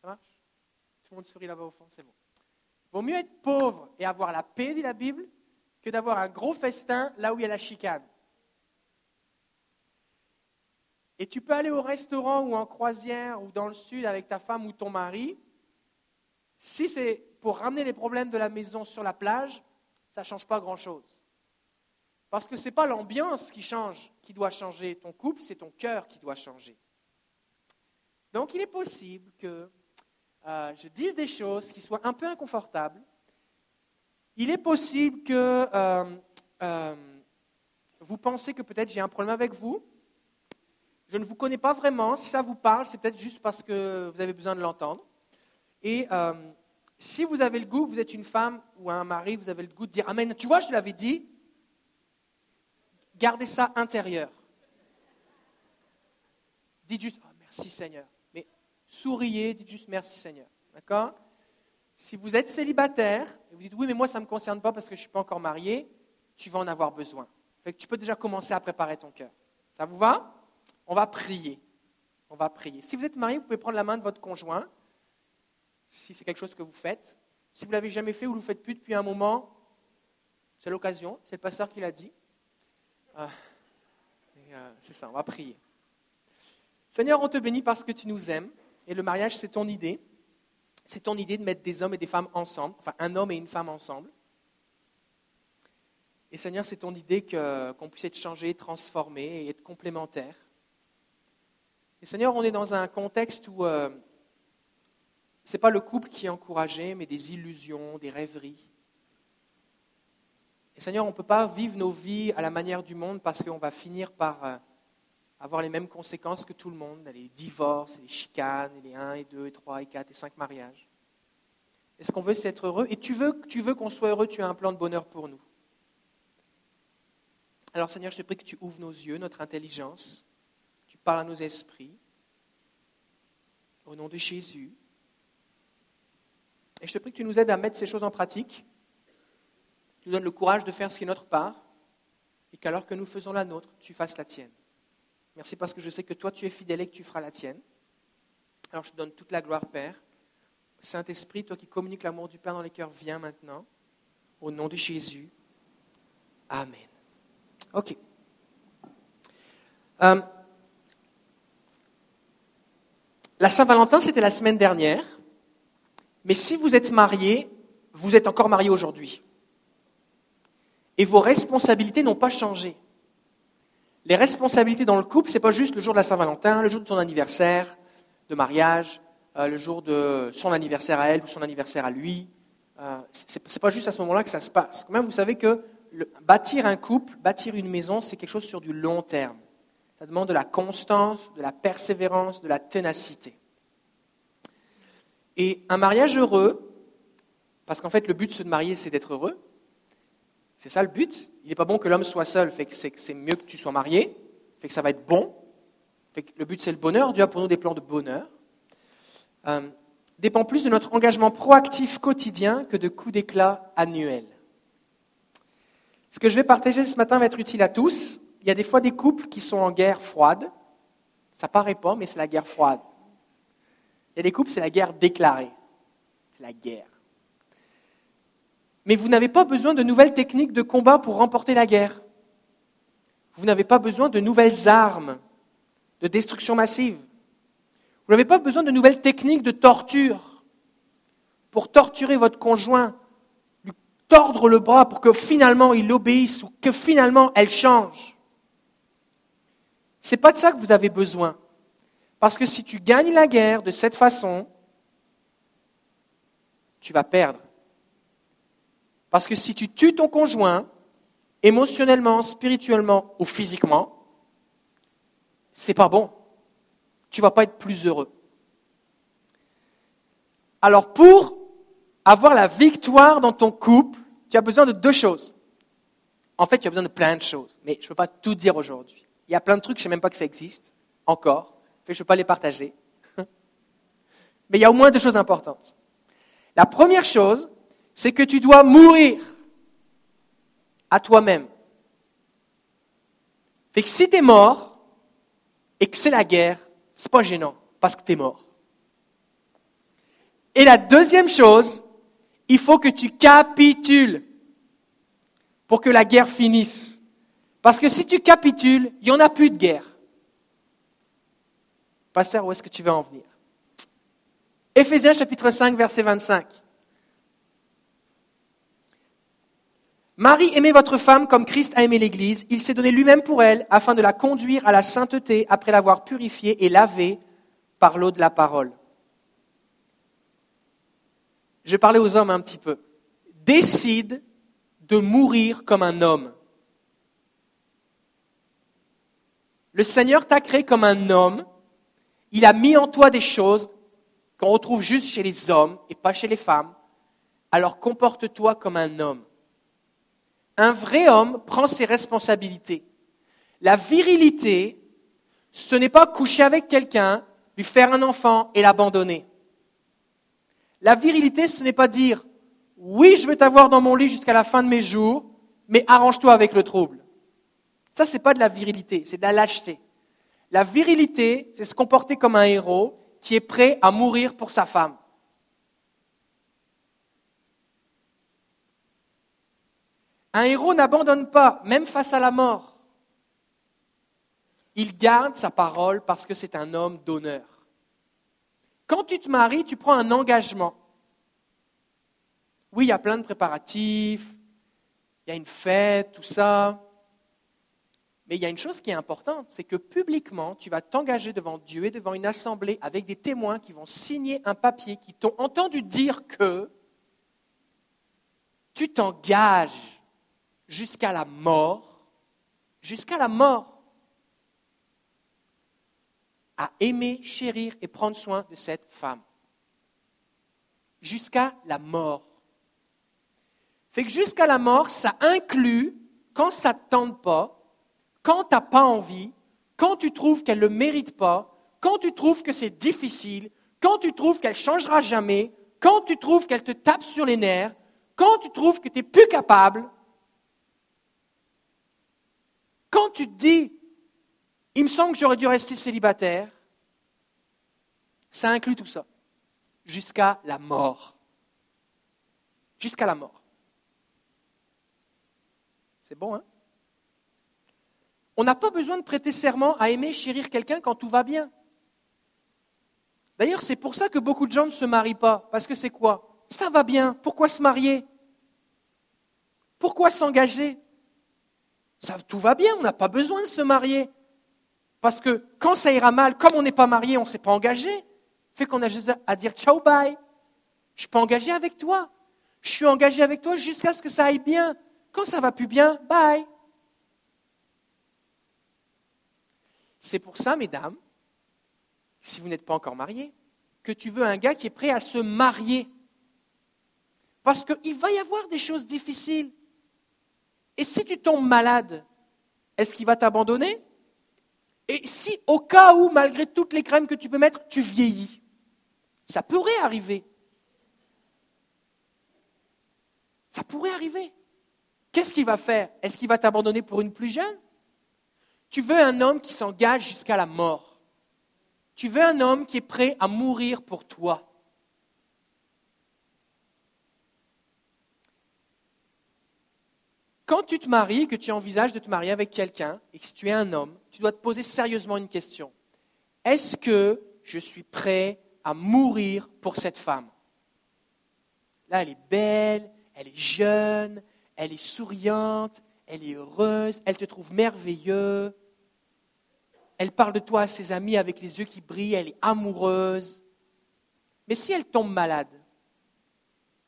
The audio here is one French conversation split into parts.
Ça marche? Tout le monde sourit là-bas au fond, c'est bon. Vaut mieux être pauvre et avoir la paix, dit la Bible, que d'avoir un gros festin là où il y a la chicane. Et tu peux aller au restaurant ou en croisière ou dans le sud avec ta femme ou ton mari. Si c'est pour ramener les problèmes de la maison sur la plage, ça ne change pas grand-chose. Parce que ce n'est pas l'ambiance qui change, qui doit changer ton couple, c'est ton cœur qui doit changer. Donc il est possible que euh, je dise des choses qui soient un peu inconfortables. Il est possible que euh, euh, vous pensez que peut-être j'ai un problème avec vous. Je ne vous connais pas vraiment. Si ça vous parle, c'est peut-être juste parce que vous avez besoin de l'entendre. Et si vous avez le goût, vous êtes une femme ou un mari, vous avez le goût de dire Amen. Tu vois, je l'avais dit. Gardez ça intérieur. Dites juste oh, merci Seigneur. Souriez, dites juste merci Seigneur. D'accord? Si vous êtes célibataire et vous dites oui, mais moi ça ne me concerne pas parce que je ne suis pas encore marié, tu vas en avoir besoin. Que tu peux déjà commencer à préparer ton cœur. Ça vous va? On va prier. On va prier. Si vous êtes marié, vous pouvez prendre la main de votre conjoint si c'est quelque chose que vous faites. Si vous ne l'avez jamais fait ou vous ne le faites plus depuis un moment, c'est l'occasion, c'est le pasteur qui l'a dit. Ah, euh, c'est ça, on va prier. Seigneur, on te bénit parce que tu nous aimes. Et le mariage, c'est ton idée. C'est ton idée de mettre des hommes et des femmes ensemble, enfin un homme et une femme ensemble. Et Seigneur, c'est ton idée qu'on puisse être changé, transformé et être complémentaire. Et Seigneur, on est dans un contexte où euh, ce n'est pas le couple qui est encouragé, mais des illusions, des rêveries. Et Seigneur, on ne peut pas vivre nos vies à la manière du monde parce qu'on va finir par euh, avoir les mêmes conséquences que tout le monde, les divorces, les chicanes, les 1 et 2 et 3 et 4 et 5 mariages. Et ce qu'on veut, c'est être heureux? Et tu veux, tu veux qu'on soit heureux, tu as un plan de bonheur pour nous. Alors Seigneur, je te prie que tu ouvres nos yeux, notre intelligence, tu parles à nos esprits. Au nom de Jésus. Et je te prie que tu nous aides à mettre ces choses en pratique. Tu nous donnes le courage de faire ce qui est notre part. Et qu'alors que nous faisons la nôtre, tu fasses la tienne. Merci parce que je sais que toi, tu es fidèle et que tu feras la tienne. Alors je te donne toute la gloire, Père. Saint-Esprit, toi qui communiques l'amour du Père dans les cœurs, viens maintenant. Au nom de Jésus. Amen. OK. Euh, la Saint-Valentin, c'était la semaine dernière. Mais si vous êtes marié, vous êtes encore marié aujourd'hui. Et vos responsabilités n'ont pas changé. Les responsabilités dans le couple, ce n'est pas juste le jour de la Saint-Valentin, le jour de ton anniversaire de mariage, euh, le jour de son anniversaire à elle ou son anniversaire à lui. Euh, ce n'est pas juste à ce moment-là que ça se passe. Même, vous savez que bâtir un couple, bâtir une maison, c'est quelque chose sur du long terme. Ça demande de la constance, de la persévérance, de la ténacité. Et un mariage heureux, parce qu'en fait le but de se marier c'est d'être heureux, c'est ça le but. Il n'est pas bon que l'homme soit seul, c'est mieux que tu sois marié, fait que ça va être bon. Le but c'est le bonheur, Dieu a pour nous des plans de bonheur. Euh, dépend plus de notre engagement proactif quotidien que de coups d'éclat annuels. Ce que je vais partager ce matin va être utile à tous. Il y a des fois des couples qui sont en guerre froide. Ça paraît pas, mais c'est la guerre froide. Il y a des couples, c'est la guerre déclarée. C'est la guerre. Mais vous n'avez pas besoin de nouvelles techniques de combat pour remporter la guerre. Vous n'avez pas besoin de nouvelles armes de destruction massive. Vous n'avez pas besoin de nouvelles techniques de torture pour torturer votre conjoint, lui tordre le bras pour que finalement il obéisse ou que finalement elle change. Ce n'est pas de ça que vous avez besoin. Parce que si tu gagnes la guerre de cette façon, tu vas perdre. Parce que si tu tues ton conjoint, émotionnellement, spirituellement ou physiquement, c'est pas bon. Tu vas pas être plus heureux. Alors pour avoir la victoire dans ton couple, tu as besoin de deux choses. En fait, tu as besoin de plein de choses, mais je ne peux pas tout dire aujourd'hui. Il y a plein de trucs, je ne sais même pas que ça existe, encore je ne peux pas les partager. Mais il y a au moins deux choses importantes. La première chose, c'est que tu dois mourir à toi-même. Fait que si tu es mort et que c'est la guerre, c'est pas gênant parce que tu es mort. Et la deuxième chose, il faut que tu capitules pour que la guerre finisse. Parce que si tu capitules, il n'y en a plus de guerre. Pasteur, où est-ce que tu veux en venir? Éphésiens chapitre 5, verset 25. Marie, aimez votre femme comme Christ a aimé l'Église. Il s'est donné lui-même pour elle afin de la conduire à la sainteté après l'avoir purifiée et lavée par l'eau de la parole. Je vais parler aux hommes un petit peu. Décide de mourir comme un homme. Le Seigneur t'a créé comme un homme. Il a mis en toi des choses qu'on retrouve juste chez les hommes et pas chez les femmes. Alors comporte-toi comme un homme. Un vrai homme prend ses responsabilités. La virilité, ce n'est pas coucher avec quelqu'un, lui faire un enfant et l'abandonner. La virilité, ce n'est pas dire oui, je vais t'avoir dans mon lit jusqu'à la fin de mes jours, mais arrange-toi avec le trouble. Ça, n'est pas de la virilité, c'est de la lâcheté. La virilité, c'est se comporter comme un héros qui est prêt à mourir pour sa femme. Un héros n'abandonne pas, même face à la mort. Il garde sa parole parce que c'est un homme d'honneur. Quand tu te maries, tu prends un engagement. Oui, il y a plein de préparatifs, il y a une fête, tout ça. Mais il y a une chose qui est importante, c'est que publiquement, tu vas t'engager devant Dieu et devant une assemblée avec des témoins qui vont signer un papier qui t'ont entendu dire que tu t'engages jusqu'à la mort, jusqu'à la mort, à aimer, chérir et prendre soin de cette femme. Jusqu'à la mort. Fait que jusqu'à la mort, ça inclut, quand ça ne te tente pas, quand tu n'as pas envie, quand tu trouves qu'elle ne le mérite pas, quand tu trouves que c'est difficile, quand tu trouves qu'elle ne changera jamais, quand tu trouves qu'elle te tape sur les nerfs, quand tu trouves que tu n'es plus capable, quand tu te dis, il me semble que j'aurais dû rester célibataire, ça inclut tout ça. Jusqu'à la mort. Jusqu'à la mort. C'est bon, hein? On n'a pas besoin de prêter serment à aimer, chérir quelqu'un quand tout va bien. D'ailleurs, c'est pour ça que beaucoup de gens ne se marient pas. Parce que c'est quoi? Ça va bien. Pourquoi se marier? Pourquoi s'engager? Tout va bien, on n'a pas besoin de se marier. Parce que quand ça ira mal, comme on n'est pas marié, on ne s'est pas engagé, fait qu'on a juste à dire ciao, bye. Je suis pas engagé avec toi. Je suis engagé avec toi jusqu'à ce que ça aille bien. Quand ça va plus bien, bye. C'est pour ça, mesdames, si vous n'êtes pas encore mariés, que tu veux un gars qui est prêt à se marier. Parce qu'il va y avoir des choses difficiles. Et si tu tombes malade, est-ce qu'il va t'abandonner? Et si au cas où, malgré toutes les crèmes que tu peux mettre, tu vieillis, ça pourrait arriver. Ça pourrait arriver. Qu'est-ce qu'il va faire? Est-ce qu'il va t'abandonner pour une plus jeune? Tu veux un homme qui s'engage jusqu'à la mort. Tu veux un homme qui est prêt à mourir pour toi. Quand tu te maries, que tu envisages de te marier avec quelqu'un, et que tu es un homme, tu dois te poser sérieusement une question. Est-ce que je suis prêt à mourir pour cette femme? Là, elle est belle, elle est jeune, elle est souriante, elle est heureuse, elle te trouve merveilleux. Elle parle de toi à ses amis avec les yeux qui brillent, elle est amoureuse. Mais si elle tombe malade,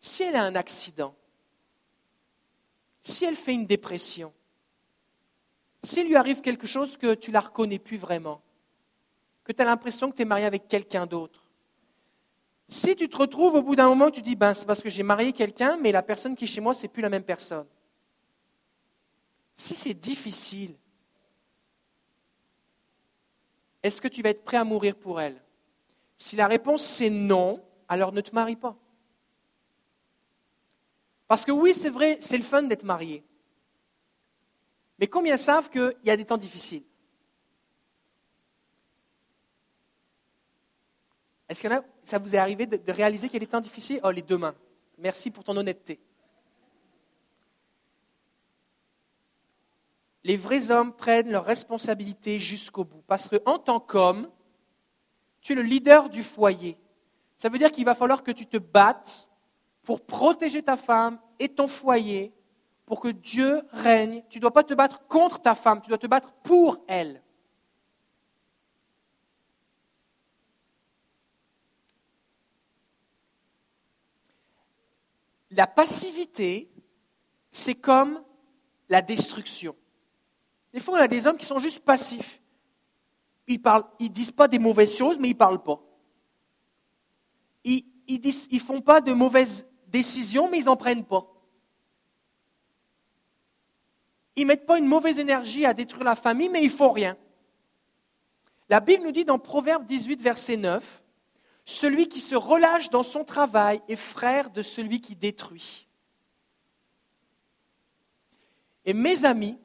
si elle a un accident, si elle fait une dépression, s'il lui arrive quelque chose que tu la reconnais plus vraiment, que tu as l'impression que tu es marié avec quelqu'un d'autre, si tu te retrouves au bout d'un moment, tu dis, ben, c'est parce que j'ai marié quelqu'un, mais la personne qui est chez moi, c'est plus la même personne. Si c'est difficile, est-ce que tu vas être prêt à mourir pour elle? Si la réponse c'est non, alors ne te marie pas. Parce que oui, c'est vrai, c'est le fun d'être marié. Mais combien savent qu'il y a des temps difficiles Est-ce a, ça vous est arrivé de réaliser qu'il y a des temps difficiles? Oh, les deux mains. Merci pour ton honnêteté. Les vrais hommes prennent leurs responsabilités jusqu'au bout. Parce qu'en tant qu'homme, tu es le leader du foyer. Ça veut dire qu'il va falloir que tu te battes pour protéger ta femme et ton foyer, pour que Dieu règne. Tu ne dois pas te battre contre ta femme, tu dois te battre pour elle. La passivité, c'est comme la destruction. Des fois, on a des hommes qui sont juste passifs. Ils ne disent pas des mauvaises choses, mais ils ne parlent pas. Ils ne font pas de mauvaises décisions, mais ils n'en prennent pas. Ils ne mettent pas une mauvaise énergie à détruire la famille, mais ils ne font rien. La Bible nous dit dans Proverbe 18, verset 9, Celui qui se relâche dans son travail est frère de celui qui détruit. Et mes amis,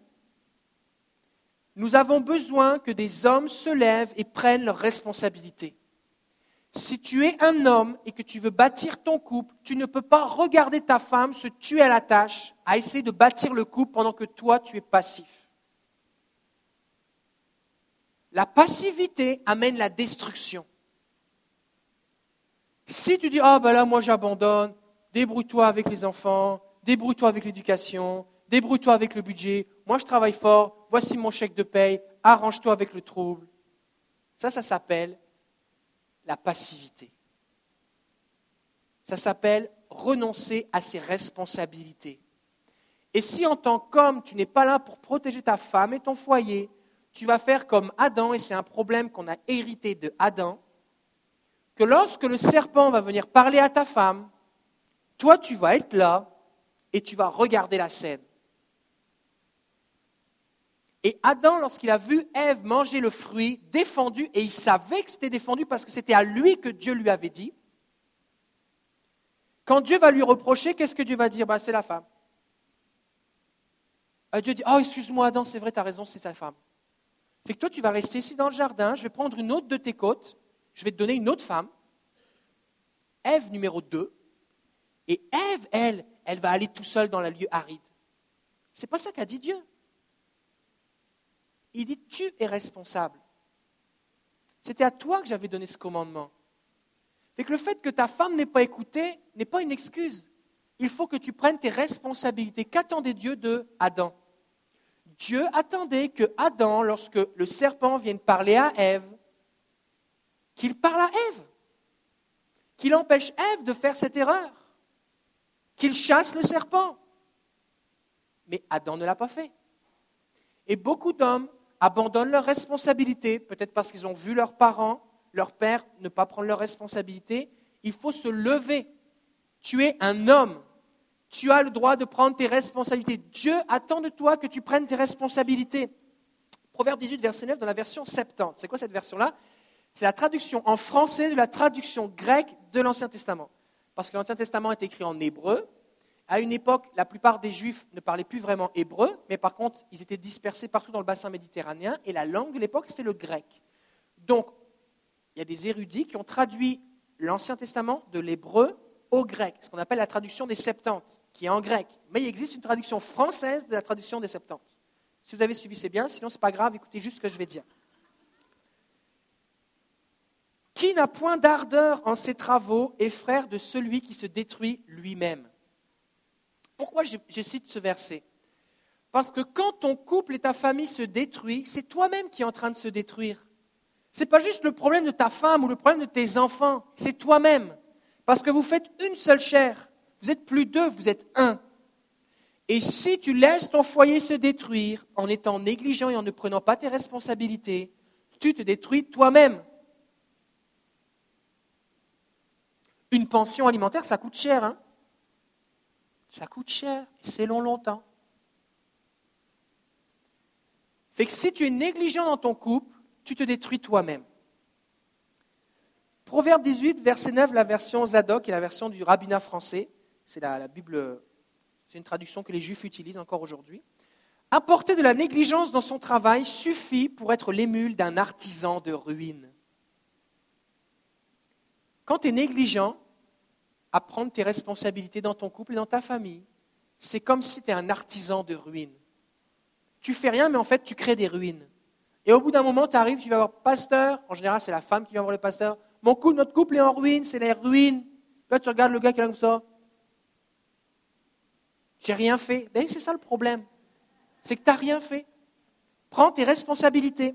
nous avons besoin que des hommes se lèvent et prennent leurs responsabilités. Si tu es un homme et que tu veux bâtir ton couple, tu ne peux pas regarder ta femme se tuer à la tâche, à essayer de bâtir le couple pendant que toi, tu es passif. La passivité amène la destruction. Si tu dis, ah ben là, moi j'abandonne, débrouille-toi avec les enfants, débrouille-toi avec l'éducation, débrouille-toi avec le budget, moi je travaille fort, voici mon chèque de paye, arrange-toi avec le trouble. Ça, ça s'appelle la passivité. Ça s'appelle renoncer à ses responsabilités. Et si en tant qu'homme, tu n'es pas là pour protéger ta femme et ton foyer, tu vas faire comme Adam, et c'est un problème qu'on a hérité de Adam, que lorsque le serpent va venir parler à ta femme, toi tu vas être là et tu vas regarder la scène. Et Adam, lorsqu'il a vu Ève manger le fruit, défendu, et il savait que c'était défendu parce que c'était à lui que Dieu lui avait dit, quand Dieu va lui reprocher, qu'est-ce que Dieu va dire? Bah, C'est la femme. Euh, Dieu dit Oh, excuse-moi, Adam, c'est vrai, tu as raison, c'est sa femme. Fait que toi, tu vas rester ici dans le jardin, je vais prendre une autre de tes côtes, je vais te donner une autre femme, Ève numéro 2, et Ève, elle, elle va aller tout seule dans le lieu aride. C'est pas ça qu'a dit Dieu. Il dit, tu es responsable. C'était à toi que j'avais donné ce commandement. Fait que le fait que ta femme n'ait pas écouté n'est pas une excuse. Il faut que tu prennes tes responsabilités. Qu'attendait Dieu de Adam Dieu attendait que Adam, lorsque le serpent vienne parler à Ève, qu'il parle à Ève, qu'il empêche Ève de faire cette erreur, qu'il chasse le serpent. Mais Adam ne l'a pas fait. Et beaucoup d'hommes abandonnent leurs responsabilités, peut-être parce qu'ils ont vu leurs parents, leur père ne pas prendre leurs responsabilités. Il faut se lever. Tu es un homme. Tu as le droit de prendre tes responsabilités. Dieu attend de toi que tu prennes tes responsabilités. Proverbe 18, verset 9, dans la version 70. C'est quoi cette version-là? C'est la traduction en français de la traduction grecque de l'Ancien Testament. Parce que l'Ancien Testament est écrit en hébreu, à une époque, la plupart des Juifs ne parlaient plus vraiment hébreu, mais par contre, ils étaient dispersés partout dans le bassin méditerranéen, et la langue de l'époque, c'était le grec. Donc, il y a des érudits qui ont traduit l'Ancien Testament de l'hébreu au grec, ce qu'on appelle la traduction des Septante, qui est en grec. Mais il existe une traduction française de la traduction des Septante. Si vous avez suivi, c'est bien, sinon ce n'est pas grave, écoutez juste ce que je vais dire. Qui n'a point d'ardeur en ses travaux est frère de celui qui se détruit lui-même? Pourquoi je, cite ce verset? Parce que quand ton couple et ta famille se détruisent, c'est toi-même qui es en train de se détruire. Ce n'est pas juste le problème de ta femme ou le problème de tes enfants, c'est toi-même. Parce que vous faites une seule chair. Vous êtes plus deux, vous êtes un. Et si tu laisses ton foyer se détruire en étant négligent et en ne prenant pas tes responsabilités, tu te détruis toi-même. Une pension alimentaire, ça coûte cher. Hein? Ça coûte cher c'est long longtemps. Fait que si tu es négligent dans ton couple, tu te détruis toi-même. Proverbe 18, verset 9, la version Zadok et la version du rabbinat français. C'est la, Bible, c'est une traduction que les Juifs utilisent encore aujourd'hui. Apporter de la négligence dans son travail suffit pour être l'émule d'un artisan de ruine. Quand tu es négligent à prendre tes responsabilités dans ton couple et dans ta famille, c'est comme si tu es un artisan de ruines. Tu fais rien, mais en fait, tu crées des ruines. Et au bout d'un moment, tu arrives, tu vas voir pasteur. En général, c'est la femme qui vient voir le pasteur. Mon couple, notre couple est en ruine, c'est les ruines. Là, tu regardes le gars qui est là comme ça. J'ai rien fait. Ben, c'est ça le problème. C'est que tu n'as rien fait. Prends tes responsabilités.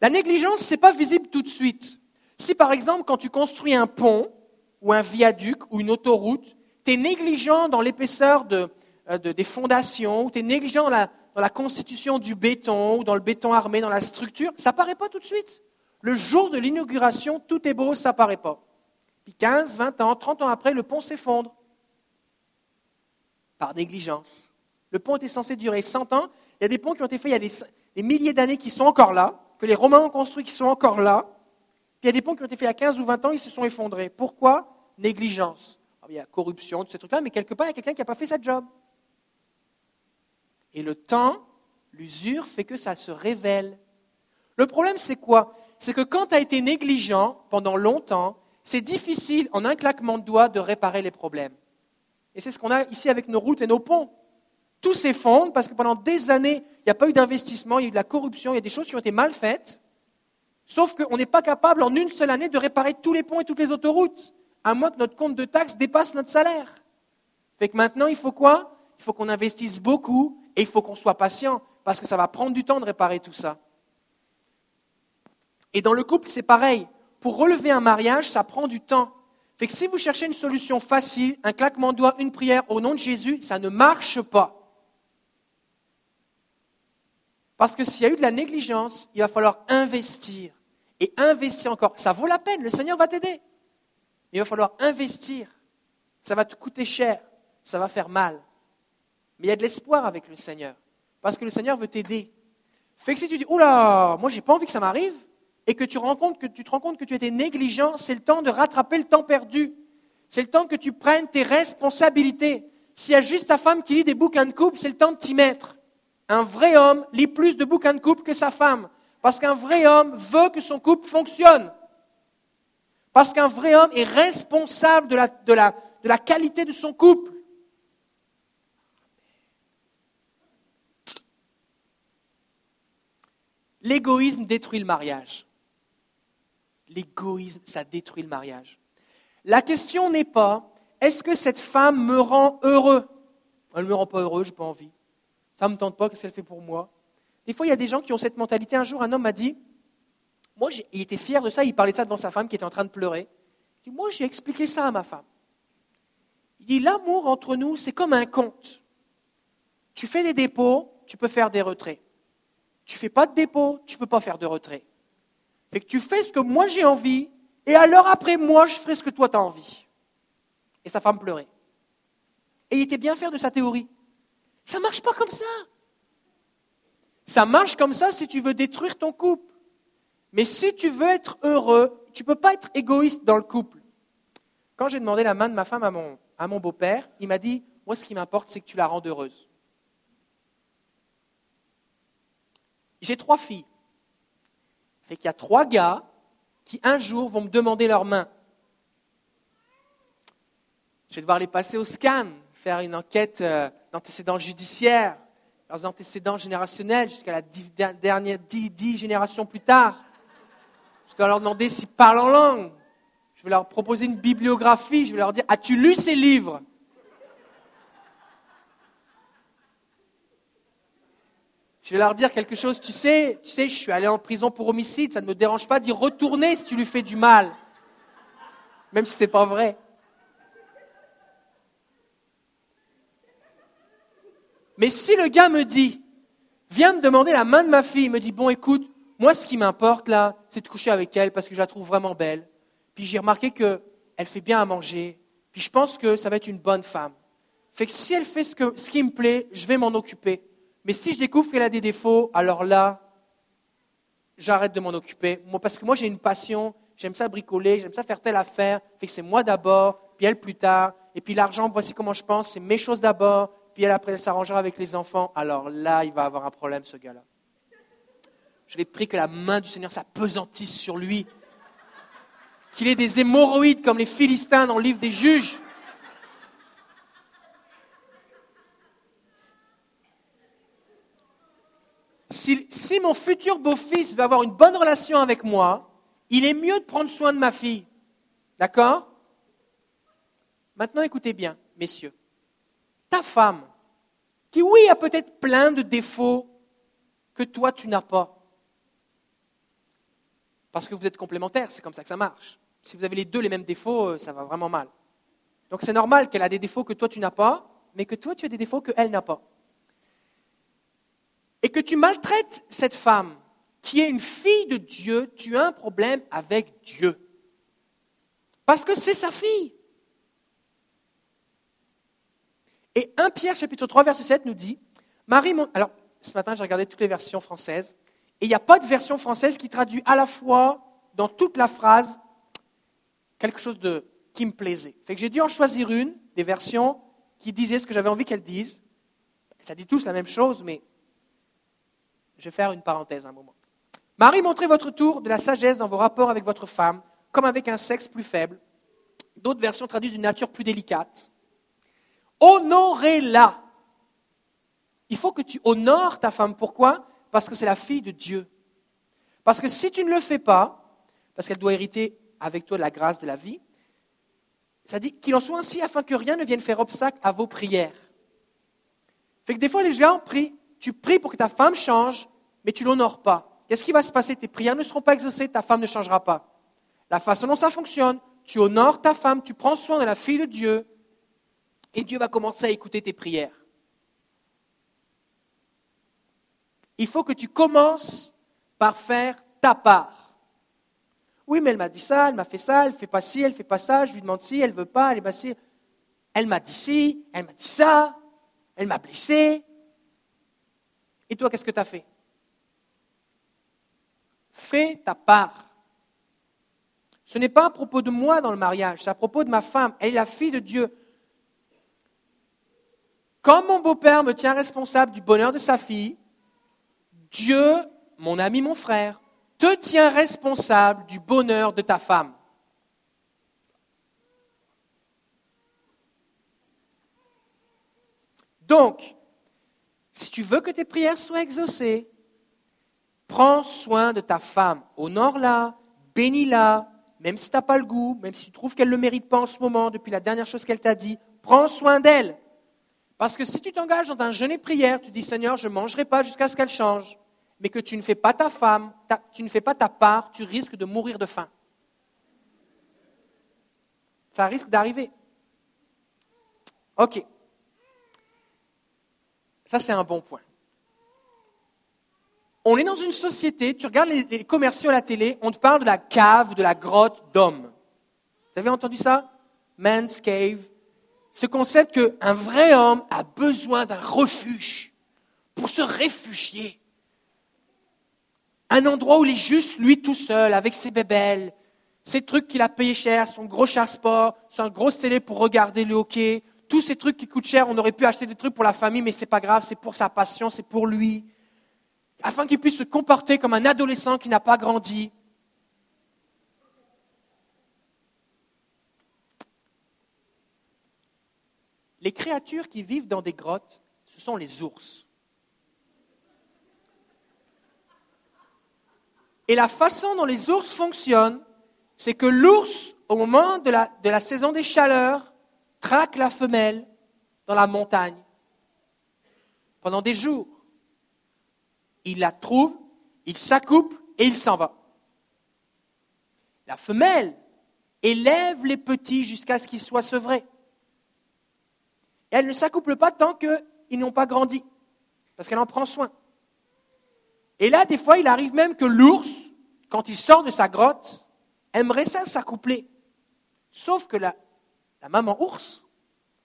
La négligence, ce n'est pas visible tout de suite. Si par exemple, quand tu construis un pont, ou un viaduc, ou une autoroute, tu es négligent dans l'épaisseur euh, des fondations, ou tu es négligent dans la, dans la constitution du béton, ou dans le béton armé, dans la structure, ça ne paraît pas tout de suite. Le jour de l'inauguration, tout est beau, ça ne paraît pas. Puis 15, 20 ans, 30 ans après, le pont s'effondre. Par négligence. Le pont était censé durer 100 ans. Il y a des ponts qui ont été faits il y a des, des milliers d'années qui sont encore là, que les Romains ont construits qui sont encore là. Puis il y a des ponts qui ont été faits il y a 15 ou 20 ans, ils se sont effondrés. Pourquoi? Négligence. il y a corruption, tous ces trucs-là, mais quelque part, il y a quelqu'un qui n'a pas fait sa job. Et le temps, l'usure, fait que ça se révèle. Le problème, c'est quoi? C'est que quand tu as été négligent pendant longtemps, c'est difficile, en un claquement de doigts, de réparer les problèmes. Et c'est ce qu'on a ici avec nos routes et nos ponts. Tout s'effondre parce que pendant des années, il n'y a pas eu d'investissement, il y a eu de la corruption, il y a des choses qui ont été mal faites. Sauf qu'on n'est pas capable en une seule année de réparer tous les ponts et toutes les autoroutes, à moins que notre compte de taxes dépasse notre salaire. Fait que maintenant, il faut quoi? Il faut qu'on investisse beaucoup et il faut qu'on soit patient, parce que ça va prendre du temps de réparer tout ça. Et dans le couple, c'est pareil. Pour relever un mariage, ça prend du temps. Fait que si vous cherchez une solution facile, un claquement de doigts, une prière au nom de Jésus, ça ne marche pas. Parce que s'il y a eu de la négligence, il va falloir investir. Et investir encore. Ça vaut la peine, le Seigneur va t'aider. Il va falloir investir. Ça va te coûter cher, ça va faire mal. Mais il y a de l'espoir avec le Seigneur. Parce que le Seigneur veut t'aider. Fait que si tu dis, oula, moi j'ai pas envie que ça m'arrive, et que tu, que tu te rends compte que tu étais négligent, c'est le temps de rattraper le temps perdu. C'est le temps que tu prennes tes responsabilités. S'il y a juste ta femme qui lit des bouquins de couple, c'est le temps de t'y mettre. Un vrai homme lit plus de bouquins de couple que sa femme. Parce qu'un vrai homme veut que son couple fonctionne. Parce qu'un vrai homme est responsable de la, de la, de la qualité de son couple. L'égoïsme détruit le mariage. L'égoïsme, ça détruit le mariage. La question n'est pas, est-ce que cette femme me rend heureux? Elle ne me rend pas heureux, je n'ai pas envie. Ça ne me tente pas, qu'est-ce qu'elle fait pour moi? Des fois, il y a des gens qui ont cette mentalité. Un jour, un homme m'a dit, moi, il était fier de ça, il parlait de ça devant sa femme qui était en train de pleurer. Il dit, moi, j'ai expliqué ça à ma femme. Il dit, l'amour entre nous, c'est comme un compte. Tu fais des dépôts, tu peux faire des retraits. Tu fais pas de dépôt, tu ne peux pas faire de retrait. Fait que tu fais ce que moi j'ai envie, et alors après moi, je ferai ce que toi tu as envie. Et sa femme pleurait. Et il était bien fier de sa théorie. Ça ne marche pas comme ça. Ça marche comme ça si tu veux détruire ton couple. Mais si tu veux être heureux, tu ne peux pas être égoïste dans le couple. Quand j'ai demandé la main de ma femme à mon, beau-père, il m'a dit, moi ce qui m'importe, c'est que tu la rendes heureuse. J'ai trois filles. Fait qu'il y a trois gars qui un jour vont me demander leurs mains. Je vais devoir les passer au scan, faire une enquête euh, d'antécédents judiciaires, leurs antécédents générationnels jusqu'à la dernière dix, générations plus tard. Je dois leur demander s'ils parlent en langue. Je vais leur proposer une bibliographie. Je vais leur dire As-tu lu ces livres? Je vais leur dire quelque chose, tu sais, tu sais, je suis allé en prison pour homicide, ça ne me dérange pas d'y retourner si tu lui fais du mal. Même si ce n'est pas vrai. Mais si le gars me dit, viens me demander la main de ma fille, il me dit, bon écoute, moi ce qui m'importe là, c'est de coucher avec elle parce que je la trouve vraiment belle. Puis j'ai remarqué qu'elle fait bien à manger. Puis je pense que ça va être une bonne femme. Fait que si elle fait ce, qui me plaît, je vais m'en occuper. Mais si je découvre qu'elle a des défauts, alors là, j'arrête de m'en occuper. Moi, parce que moi, j'ai une passion, j'aime ça bricoler, j'aime ça faire telle affaire. Fait que c'est moi d'abord, puis elle plus tard. Et puis l'argent, voici comment je pense, c'est mes choses d'abord, puis elle après, elle s'arrangera avec les enfants. Alors là, il va avoir un problème, ce gars-là. Je vais prier que la main du Seigneur s'apesantisse sur lui. qu'il ait des hémorroïdes comme les Philistins dans le livre des juges. Si, si mon futur beau-fils veut avoir une bonne relation avec moi, il est mieux de prendre soin de ma fille. D'accord? Maintenant, écoutez bien, messieurs. Ta femme, qui oui a peut-être plein de défauts que toi tu n'as pas, parce que vous êtes complémentaires, c'est comme ça que ça marche. Si vous avez les deux les mêmes défauts, euh, ça va vraiment mal. Donc c'est normal qu'elle a des défauts que toi tu n'as pas, mais que toi tu as des défauts qu'elle n'a pas. Et que tu maltraites cette femme qui est une fille de Dieu, tu as un problème avec Dieu. Parce que c'est sa fille. Et 1 Pierre chapitre 3 verset 7 nous dit, Marie, alors ce matin j'ai regardé toutes les versions françaises, et il n'y a pas de version française qui traduit à la fois dans toute la phrase quelque chose de, qui me plaisait. Fait que j'ai dû en choisir une des versions qui disait ce que j'avais envie qu'elle dise. Ça dit tous la même chose, mais je vais faire une parenthèse un moment. Marie, montrez votre tour de la sagesse dans vos rapports avec votre femme, comme avec un sexe plus faible. D'autres versions traduisent une nature plus délicate. Honorez-la. Il faut que tu honores ta femme. Pourquoi? Parce que c'est la fille de Dieu. Parce que si tu ne le fais pas, parce qu'elle doit hériter avec toi de la grâce de la vie, ça dit qu'il en soit ainsi afin que rien ne vienne faire obstacle à vos prières. Fait que des fois, les gens prient, tu pries pour que ta femme change, mais tu l'honores pas. Qu'est-ce qui va se passer? Tes prières ne seront pas exaucées, ta femme ne changera pas. La façon dont ça fonctionne, tu honores ta femme, tu prends soin de la fille de Dieu, et Dieu va commencer à écouter tes prières. Il faut que tu commences par faire ta part. Oui, mais elle m'a dit ça, elle m'a fait ça, elle fait pas ci, elle fait pas ça, je lui demande si, elle veut pas, elle est pas Elle m'a dit ci, elle m'a dit ça, elle m'a blessé. Et toi, qu'est-ce que tu as fait? Fais ta part. Ce n'est pas à propos de moi dans le mariage, c'est à propos de ma femme. Elle est la fille de Dieu. Comme mon beau-père me tient responsable du bonheur de sa fille, Dieu, mon ami, mon frère, te tient responsable du bonheur de ta femme. Donc, si tu veux que tes prières soient exaucées, prends soin de ta femme, honore-la, bénis-la, même si tu n'as pas le goût, même si tu trouves qu'elle ne le mérite pas en ce moment, depuis la dernière chose qu'elle t'a dit, prends soin d'elle. Parce que si tu t'engages dans un jeûne et prière, tu dis Seigneur, je ne mangerai pas jusqu'à ce qu'elle change, mais que tu ne fais pas ta femme, tu ne fais pas ta part, tu risques de mourir de faim. Ça risque d'arriver. OK. Ça, c'est un bon point. On est dans une société, tu regardes les, commerciaux à la télé, on te parle de la cave, de la grotte d'hommes. Vous avez entendu ça? Man's cave, ce concept qu'un vrai homme a besoin d'un refuge pour se réfugier. Un endroit où il est juste lui tout seul, avec ses bébelles, ses trucs qu'il a payé cher, son gros char sport, son grosse télé pour regarder le hockey, tous ces trucs qui coûtent cher. On aurait pu acheter des trucs pour la famille, mais c'est pas grave, c'est pour sa passion, c'est pour lui. Afin qu'il puisse se comporter comme un adolescent qui n'a pas grandi. Les créatures qui vivent dans des grottes, ce sont les ours. Et la façon dont les ours fonctionnent, c'est que l'ours, au moment de la, saison des chaleurs, traque la femelle dans la montagne pendant des jours. Il la trouve, il s'accouple et il s'en va. La femelle élève les petits jusqu'à ce qu'ils soient sevrés elle ne s'accouple pas tant qu'ils n'ont pas grandi, parce qu'elle en prend soin. Et là, des fois, il arrive même que l'ours, quand il sort de sa grotte, aimerait ça s'accoupler. Sauf que la, la maman ours,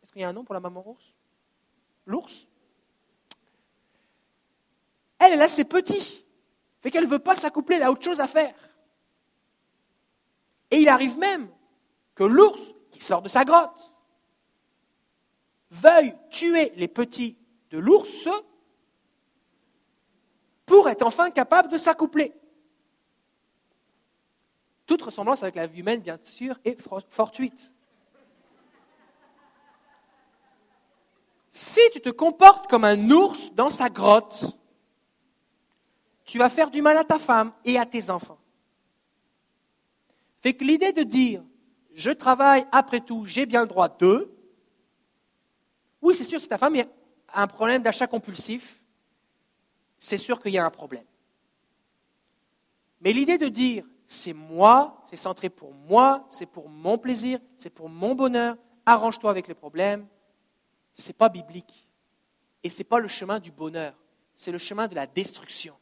est-ce qu'il y a un nom pour la maman ours? L'ours? Elle, elle a ses petits. Fait qu'elle ne veut pas s'accoupler, elle a autre chose à faire. Et il arrive même que l'ours, qui sort de sa grotte, veuille tuer les petits de l'ours pour être enfin capable de s'accoupler. Toute ressemblance avec la vie humaine, bien sûr, est fortuite. Si tu te comportes comme un ours dans sa grotte, tu vas faire du mal à ta femme et à tes enfants. Fait que l'idée de dire je travaille après tout, j'ai bien le droit de, oui, c'est sûr, si ta femme a un problème d'achat compulsif, c'est sûr qu'il y a un problème. Mais l'idée de dire c'est moi, c'est centré pour moi, c'est pour mon plaisir, c'est pour mon bonheur, arrange-toi avec les problèmes, ce n'est pas biblique. Et ce n'est pas le chemin du bonheur, c'est le chemin de la destruction.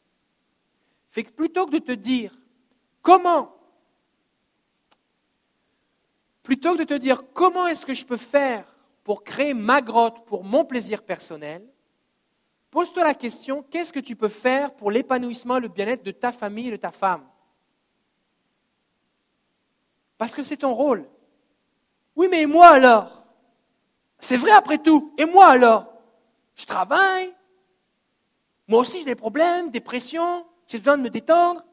Fait que plutôt que de te dire comment, plutôt que de te dire comment est-ce que je peux faire pour créer ma grotte pour mon plaisir personnel, pose-toi la question, qu'est-ce que tu peux faire pour l'épanouissement et le bien-être de ta famille et de ta femme? Parce que c'est ton rôle. Oui, mais moi alors? C'est vrai après tout. Et moi alors? Je travaille. Moi aussi j'ai des problèmes, des pressions, j'ai besoin de me détendre.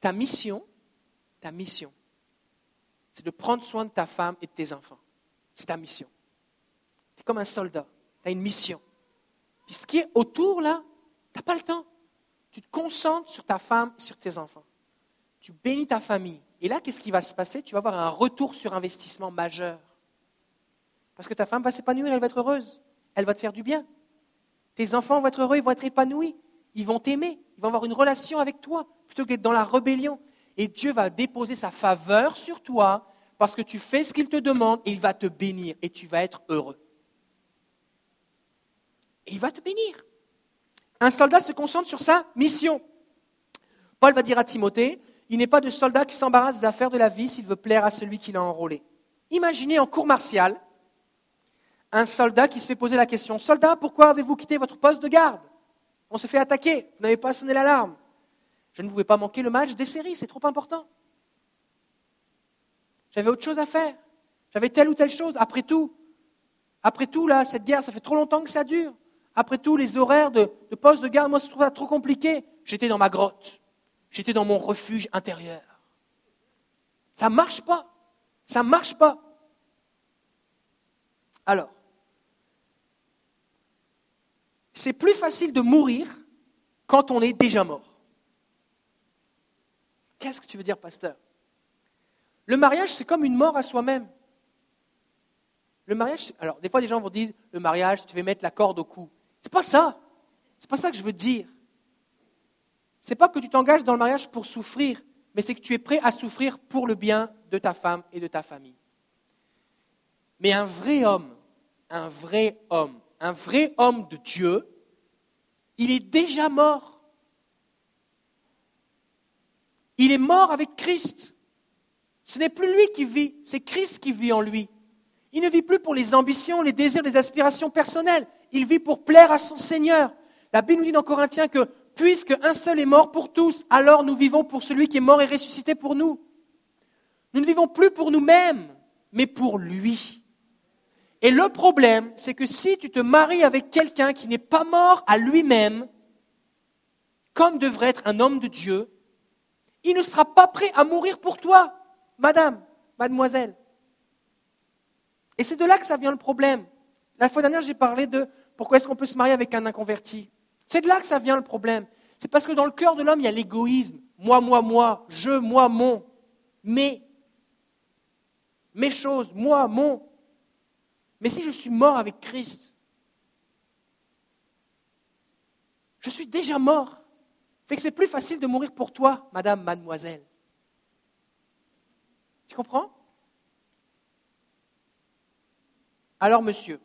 Ta mission, ta mission, c'est de prendre soin de ta femme et de tes enfants. C'est ta mission. Tu es comme un soldat. Tu as une mission. Puis ce qui est autour, là, tu n'as pas le temps. Tu te concentres sur ta femme et sur tes enfants. Tu bénis ta famille. Et là, qu'est-ce qui va se passer? Tu vas avoir un retour sur investissement majeur. Parce que ta femme va s'épanouir, elle va être heureuse. Elle va te faire du bien. Tes enfants vont être heureux, ils vont être épanouis. Ils vont t'aimer. Ils vont avoir une relation avec toi plutôt que d'être dans la rébellion. Et Dieu va déposer sa faveur sur toi parce que tu fais ce qu'il te demande et il va te bénir et tu vas être heureux. Et il va te bénir. Un soldat se concentre sur sa mission. Paul va dire à Timothée, il n'est pas de soldat qui s'embarrasse des affaires de la vie s'il veut plaire à celui qui l'a enrôlé. Imaginez en cours martial un soldat qui se fait poser la question, Soldat, pourquoi avez-vous quitté votre poste de garde? On se fait attaquer, vous n'avez pas sonné l'alarme. Je ne pouvais pas manquer le match des séries, c'est trop important. J'avais autre chose à faire. J'avais telle ou telle chose. Après tout, après tout, là, cette guerre, ça fait trop longtemps que ça dure. Après tout, les horaires de, poste de garde, moi, je trouve ça trop compliqué. J'étais dans ma grotte. J'étais dans mon refuge intérieur. Ça ne marche pas. Ça ne marche pas. Alors, c'est plus facile de mourir quand on est déjà mort. Qu'est-ce que tu veux dire, pasteur? Le mariage, c'est comme une mort à soi-même. Le mariage, alors des fois, les gens vont dire le mariage, tu veux mettre la corde au cou. C'est pas ça. C'est pas ça que je veux dire. C'est pas que tu t'engages dans le mariage pour souffrir, mais c'est que tu es prêt à souffrir pour le bien de ta femme et de ta famille. Mais un vrai homme, un vrai homme, un vrai homme de Dieu, il est déjà mort. Il est mort avec Christ. Ce n'est plus lui qui vit, c'est Christ qui vit en lui. Il ne vit plus pour les ambitions, les désirs, les aspirations personnelles. Il vit pour plaire à son Seigneur. La Bible nous dit dans Corinthiens que puisque un seul est mort pour tous, alors nous vivons pour celui qui est mort et ressuscité pour nous. Nous ne vivons plus pour nous-mêmes, mais pour lui. Et le problème, c'est que si tu te maries avec quelqu'un qui n'est pas mort à lui-même, comme devrait être un homme de Dieu, il ne sera pas prêt à mourir pour toi, madame, mademoiselle. Et c'est de là que ça vient le problème. La fois dernière, j'ai parlé de pourquoi est-ce qu'on peut se marier avec un inconverti. C'est de là que ça vient le problème. C'est parce que dans le cœur de l'homme, il y a l'égoïsme. Moi, moi, moi, je, moi, mon. Mais, mes choses, moi, mon. Mais si je suis mort avec Christ, je suis déjà mort. Fait que c'est plus facile de mourir pour toi, madame, mademoiselle. Tu comprends? Alors, monsieur,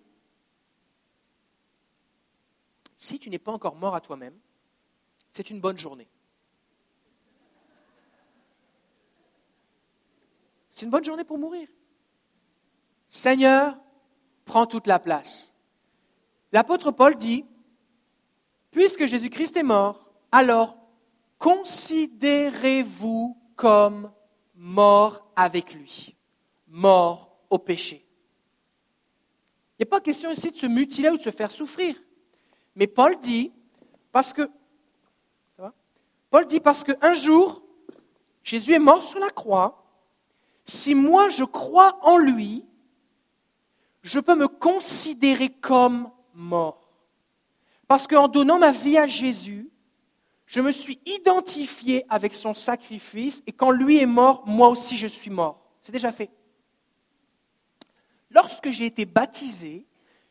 si tu n'es pas encore mort à toi-même, c'est une bonne journée. C'est une bonne journée pour mourir. Seigneur, prends toute la place. L'apôtre Paul dit, puisque Jésus-Christ est mort, alors considérez-vous comme mort avec lui, mort au péché. Il n'est pas question ici de se mutiler ou de se faire souffrir, Mais Paul dit, parce que, ça va? Paul dit, parce qu'un jour, Jésus est mort sur la croix. Si moi je crois en lui, je peux me considérer comme mort. Parce qu'en donnant ma vie à Jésus, je me suis identifié avec son sacrifice et quand lui est mort, moi aussi je suis mort. C'est déjà fait. Lorsque j'ai été baptisé,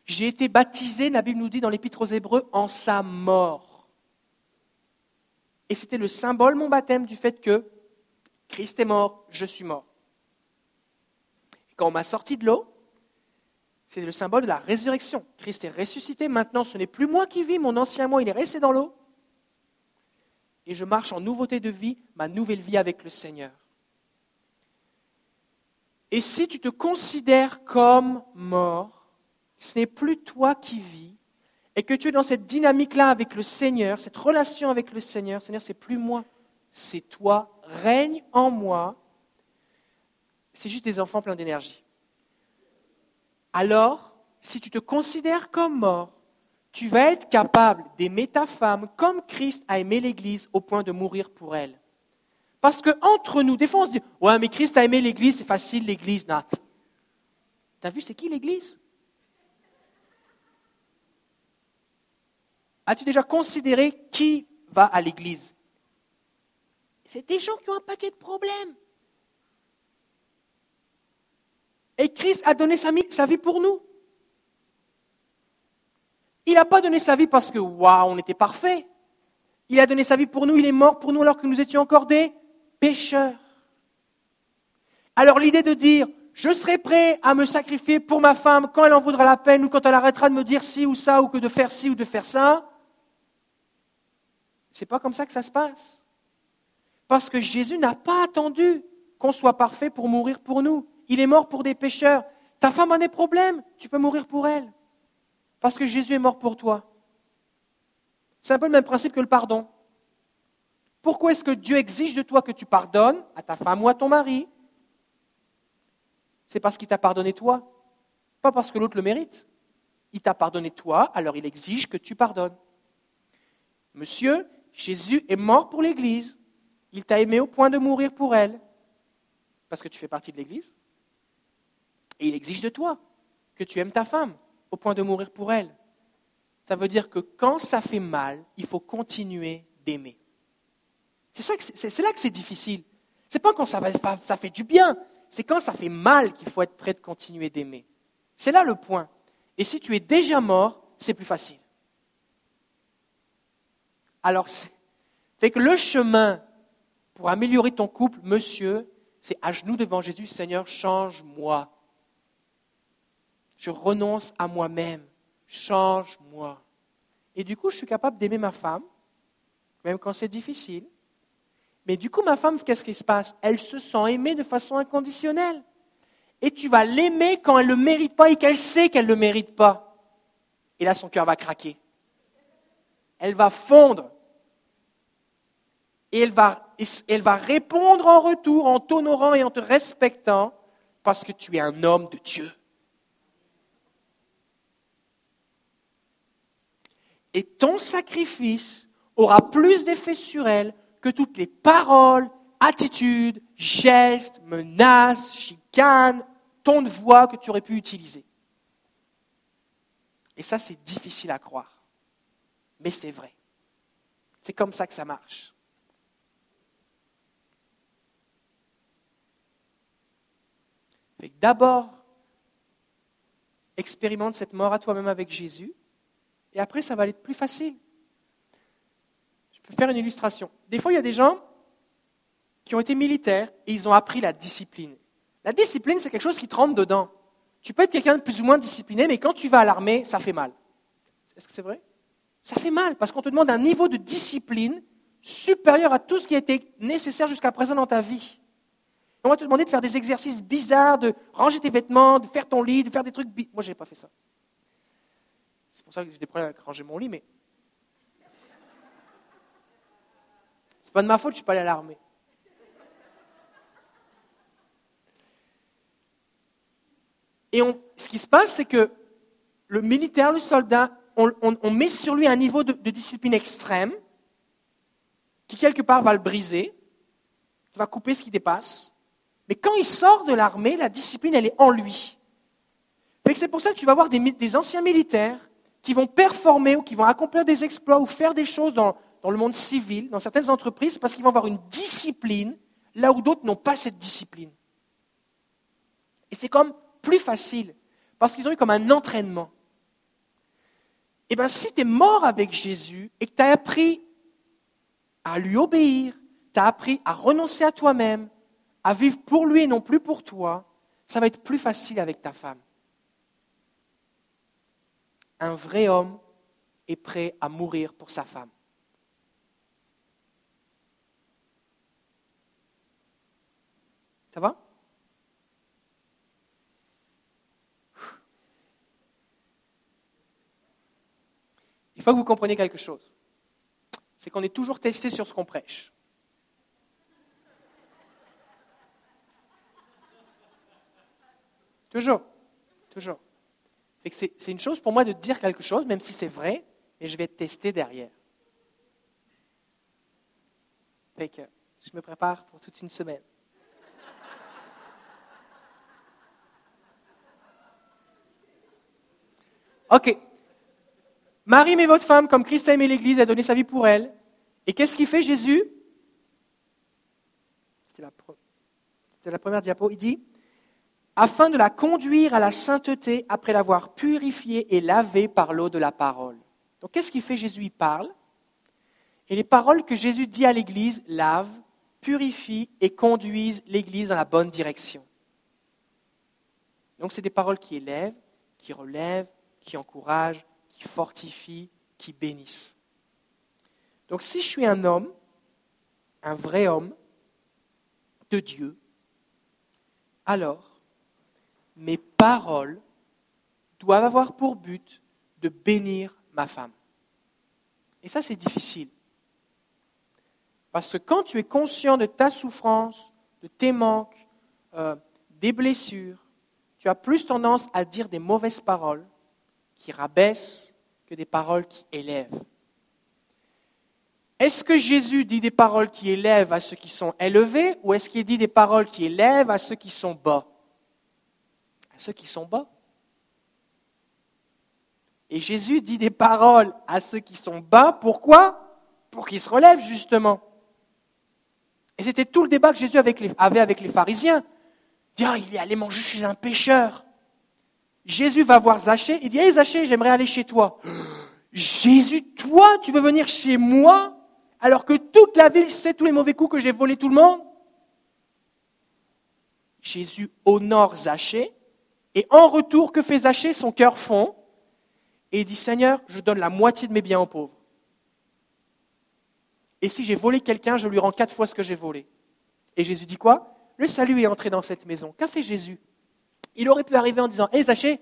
j'ai été baptisé, la Bible nous dit dans l'Épître aux Hébreux, en sa mort. Et c'était le symbole, mon baptême, du fait que Christ est mort, je suis mort. Quand on m'a sorti de l'eau, c'est le symbole de la résurrection. Christ est ressuscité, maintenant ce n'est plus moi qui vis, mon ancien moi, il est resté dans l'eau. Et je marche en nouveauté de vie, ma nouvelle vie avec le Seigneur. Et si tu te considères comme mort, ce n'est plus toi qui vis, et que tu es dans cette dynamique-là avec le Seigneur, cette relation avec le Seigneur, Seigneur, c'est plus moi, c'est toi, règne en moi. C'est juste des enfants pleins d'énergie. Alors, si tu te considères comme mort, tu vas être capable d'aimer ta femme comme Christ a aimé l'Église au point de mourir pour elle. Parce que entre nous, des fois on se dit Ouais, mais Christ a aimé l'Église, c'est facile, l'Église. Tu T'as vu, c'est qui l'Église? As-tu déjà considéré qui va à l'Église? C'est des gens qui ont un paquet de problèmes. Et Christ a donné sa vie pour nous. Il n'a pas donné sa vie parce que, waouh, on était parfait. Il a donné sa vie pour nous, il est mort pour nous alors que nous étions encore des pécheur. Alors l'idée de dire, je serai prêt à me sacrifier pour ma femme quand elle en voudra la peine ou quand elle arrêtera de me dire ci ou ça ou que de faire ci ou de faire ça, c'est pas comme ça que ça se passe. Parce que Jésus n'a pas attendu qu'on soit parfait pour mourir pour nous. Il est mort pour des pécheurs. Ta femme a des problèmes, tu peux mourir pour elle. Parce que Jésus est mort pour toi. C'est un peu le même principe que le pardon. Pourquoi est-ce que Dieu exige de toi que tu pardonnes à ta femme ou à ton mari? C'est parce qu'il t'a pardonné toi, pas parce que l'autre le mérite. Il t'a pardonné toi, alors il exige que tu pardonnes. Monsieur, Jésus est mort pour l'Église. Il t'a aimé au point de mourir pour elle, parce que tu fais partie de l'Église. Et il exige de toi que tu aimes ta femme au point de mourir pour elle. Ça veut dire que quand ça fait mal, il faut continuer d'aimer. C'est là que c'est difficile. C'est pas quand ça, ça fait du bien, c'est quand ça fait mal qu'il faut être prêt de continuer d'aimer. C'est là le point. Et si tu es déjà mort, c'est plus facile. Alors, fait que le chemin pour améliorer ton couple, monsieur, c'est à genoux devant Jésus, Seigneur, change-moi. Je renonce à moi-même. Change-moi. Et du coup, je suis capable d'aimer ma femme, même quand c'est difficile. Mais du coup, ma femme, qu'est-ce qui se passe? Elle se sent aimée de façon inconditionnelle. Et tu vas l'aimer quand elle ne le mérite pas et qu'elle sait qu'elle ne le mérite pas. Et là, son cœur va craquer. Elle va fondre. Et elle va, elle va répondre en retour en t'honorant et en te respectant parce que tu es un homme de Dieu. Et ton sacrifice aura plus d'effet sur elle que toutes les paroles, attitudes, gestes, menaces, chicanes, tons de voix que tu aurais pu utiliser. Et ça, c'est difficile à croire. Mais c'est vrai. C'est comme ça que ça marche. D'abord, expérimente cette mort à toi-même avec Jésus, et après, ça va être plus facile. Je vais faire une illustration. Des fois, il y a des gens qui ont été militaires et ils ont appris la discipline. La discipline, c'est quelque chose qui te rentre dedans. Tu peux être quelqu'un de plus ou moins discipliné, mais quand tu vas à l'armée, ça fait mal. Est-ce que c'est vrai? Ça fait mal parce qu'on te demande un niveau de discipline supérieur à tout ce qui a été nécessaire jusqu'à présent dans ta vie. On va te demander de faire des exercices bizarres, de ranger tes vêtements, de faire ton lit, de faire des trucs. Moi, je n'ai pas fait ça. C'est pour ça que j'ai des problèmes avec ranger mon lit, mais pas de ma faute, je suis pas allé à l'armée. Et ce qui se passe, c'est que le militaire, le soldat, on, met sur lui un niveau de, discipline extrême qui quelque part va le briser, qui va couper ce qui dépasse. Mais quand il sort de l'armée, la discipline, elle est en lui. C'est pour ça que tu vas voir des, anciens militaires qui vont performer ou qui vont accomplir des exploits ou faire des choses dans, le monde civil, dans certaines entreprises, parce qu'ils vont avoir une discipline là où d'autres n'ont pas cette discipline. Et c'est comme plus facile, parce qu'ils ont eu comme un entraînement. Eh bien, si tu es mort avec Jésus et que tu as appris à lui obéir, tu as appris à renoncer à toi-même, à vivre pour lui et non plus pour toi, ça va être plus facile avec ta femme. Un vrai homme est prêt à mourir pour sa femme. Ça va? Il faut que vous compreniez quelque chose. C'est qu'on est toujours testé sur ce qu'on prêche. Toujours. Toujours. C'est une chose pour moi de dire quelque chose, même si c'est vrai, et je vais tester derrière. Je me prépare pour toute une semaine. OK. Marie met votre femme comme Christ a aimé l'Église, a donné sa vie pour elle. Et qu'est-ce qu'il fait Jésus? C'était la, première diapo. Il dit afin de la conduire à la sainteté après l'avoir purifiée et lavée par l'eau de la parole. Donc qu'est-ce qu'il fait Jésus? Il parle. Et les paroles que Jésus dit à l'Église lavent, purifient et conduisent l'Église dans la bonne direction. Donc c'est des paroles qui élèvent, qui relèvent, qui encouragent, qui fortifient, qui bénissent. Donc si je suis un homme, un vrai homme de Dieu, alors mes paroles doivent avoir pour but de bénir ma femme. Et ça, c'est difficile. Parce que quand tu es conscient de ta souffrance, de tes manques, euh, des blessures, tu as plus tendance à dire des mauvaises paroles qui rabaissent que des paroles qui élèvent. Est-ce que Jésus dit des paroles qui élèvent à ceux qui sont élevés ou est-ce qu'il dit des paroles qui élèvent à ceux qui sont bas? À ceux qui sont bas. Et Jésus dit des paroles à ceux qui sont bas. Pourquoi? Pour qu'ils se relèvent justement. Et c'était tout le débat que Jésus avait avec les pharisiens. Dire, ah, il est allé manger chez un pêcheur. Jésus va voir Zachée, il dit Hé Zachée, j'aimerais aller chez toi. Jésus, toi, tu veux venir chez moi alors que toute la ville sait tous les mauvais coups que j'ai volé tout le monde? Jésus honore Zachée et en retour, que fait Zachée Son cœur fond et il dit Seigneur, je donne la moitié de mes biens aux pauvres. Et si j'ai volé quelqu'un, je lui rends quatre fois ce que j'ai volé. Et Jésus dit quoi? Le salut est entré dans cette maison. Qu'a fait Jésus? Il aurait pu arriver en disant Hé, Zaché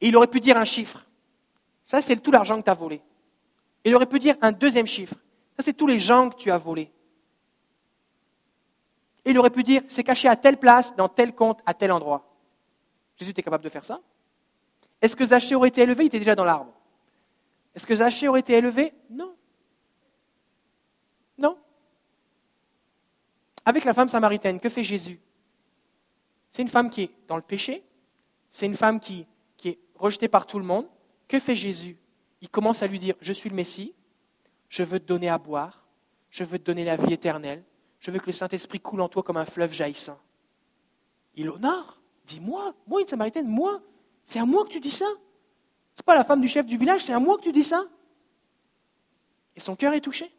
Et il aurait pu dire un chiffre. Ça, c'est tout l'argent que tu as volé. Il aurait pu dire un deuxième chiffre. Ça, c'est tous les gens que tu as volés. Il aurait pu dire C'est caché à telle place, dans tel compte, à tel endroit. Jésus était capable de faire ça Est-ce que Zachée aurait été élevé? Il était déjà dans l'arbre. Est-ce que Zachée aurait été élevé? Non. Non. Avec la femme samaritaine, que fait Jésus? C'est une femme qui est dans le péché, c'est une femme qui est rejetée par tout le monde. Que fait Jésus? Il commence à lui dire, je suis le Messie, je veux te donner à boire, je veux te donner la vie éternelle, je veux que le Saint-Esprit coule en toi comme un fleuve jaillissant. Il honore, dit moi, moi une Samaritaine, moi, c'est à moi que tu dis ça. C'est pas la femme du chef du village, c'est à moi que tu dis ça. Et son cœur est touché.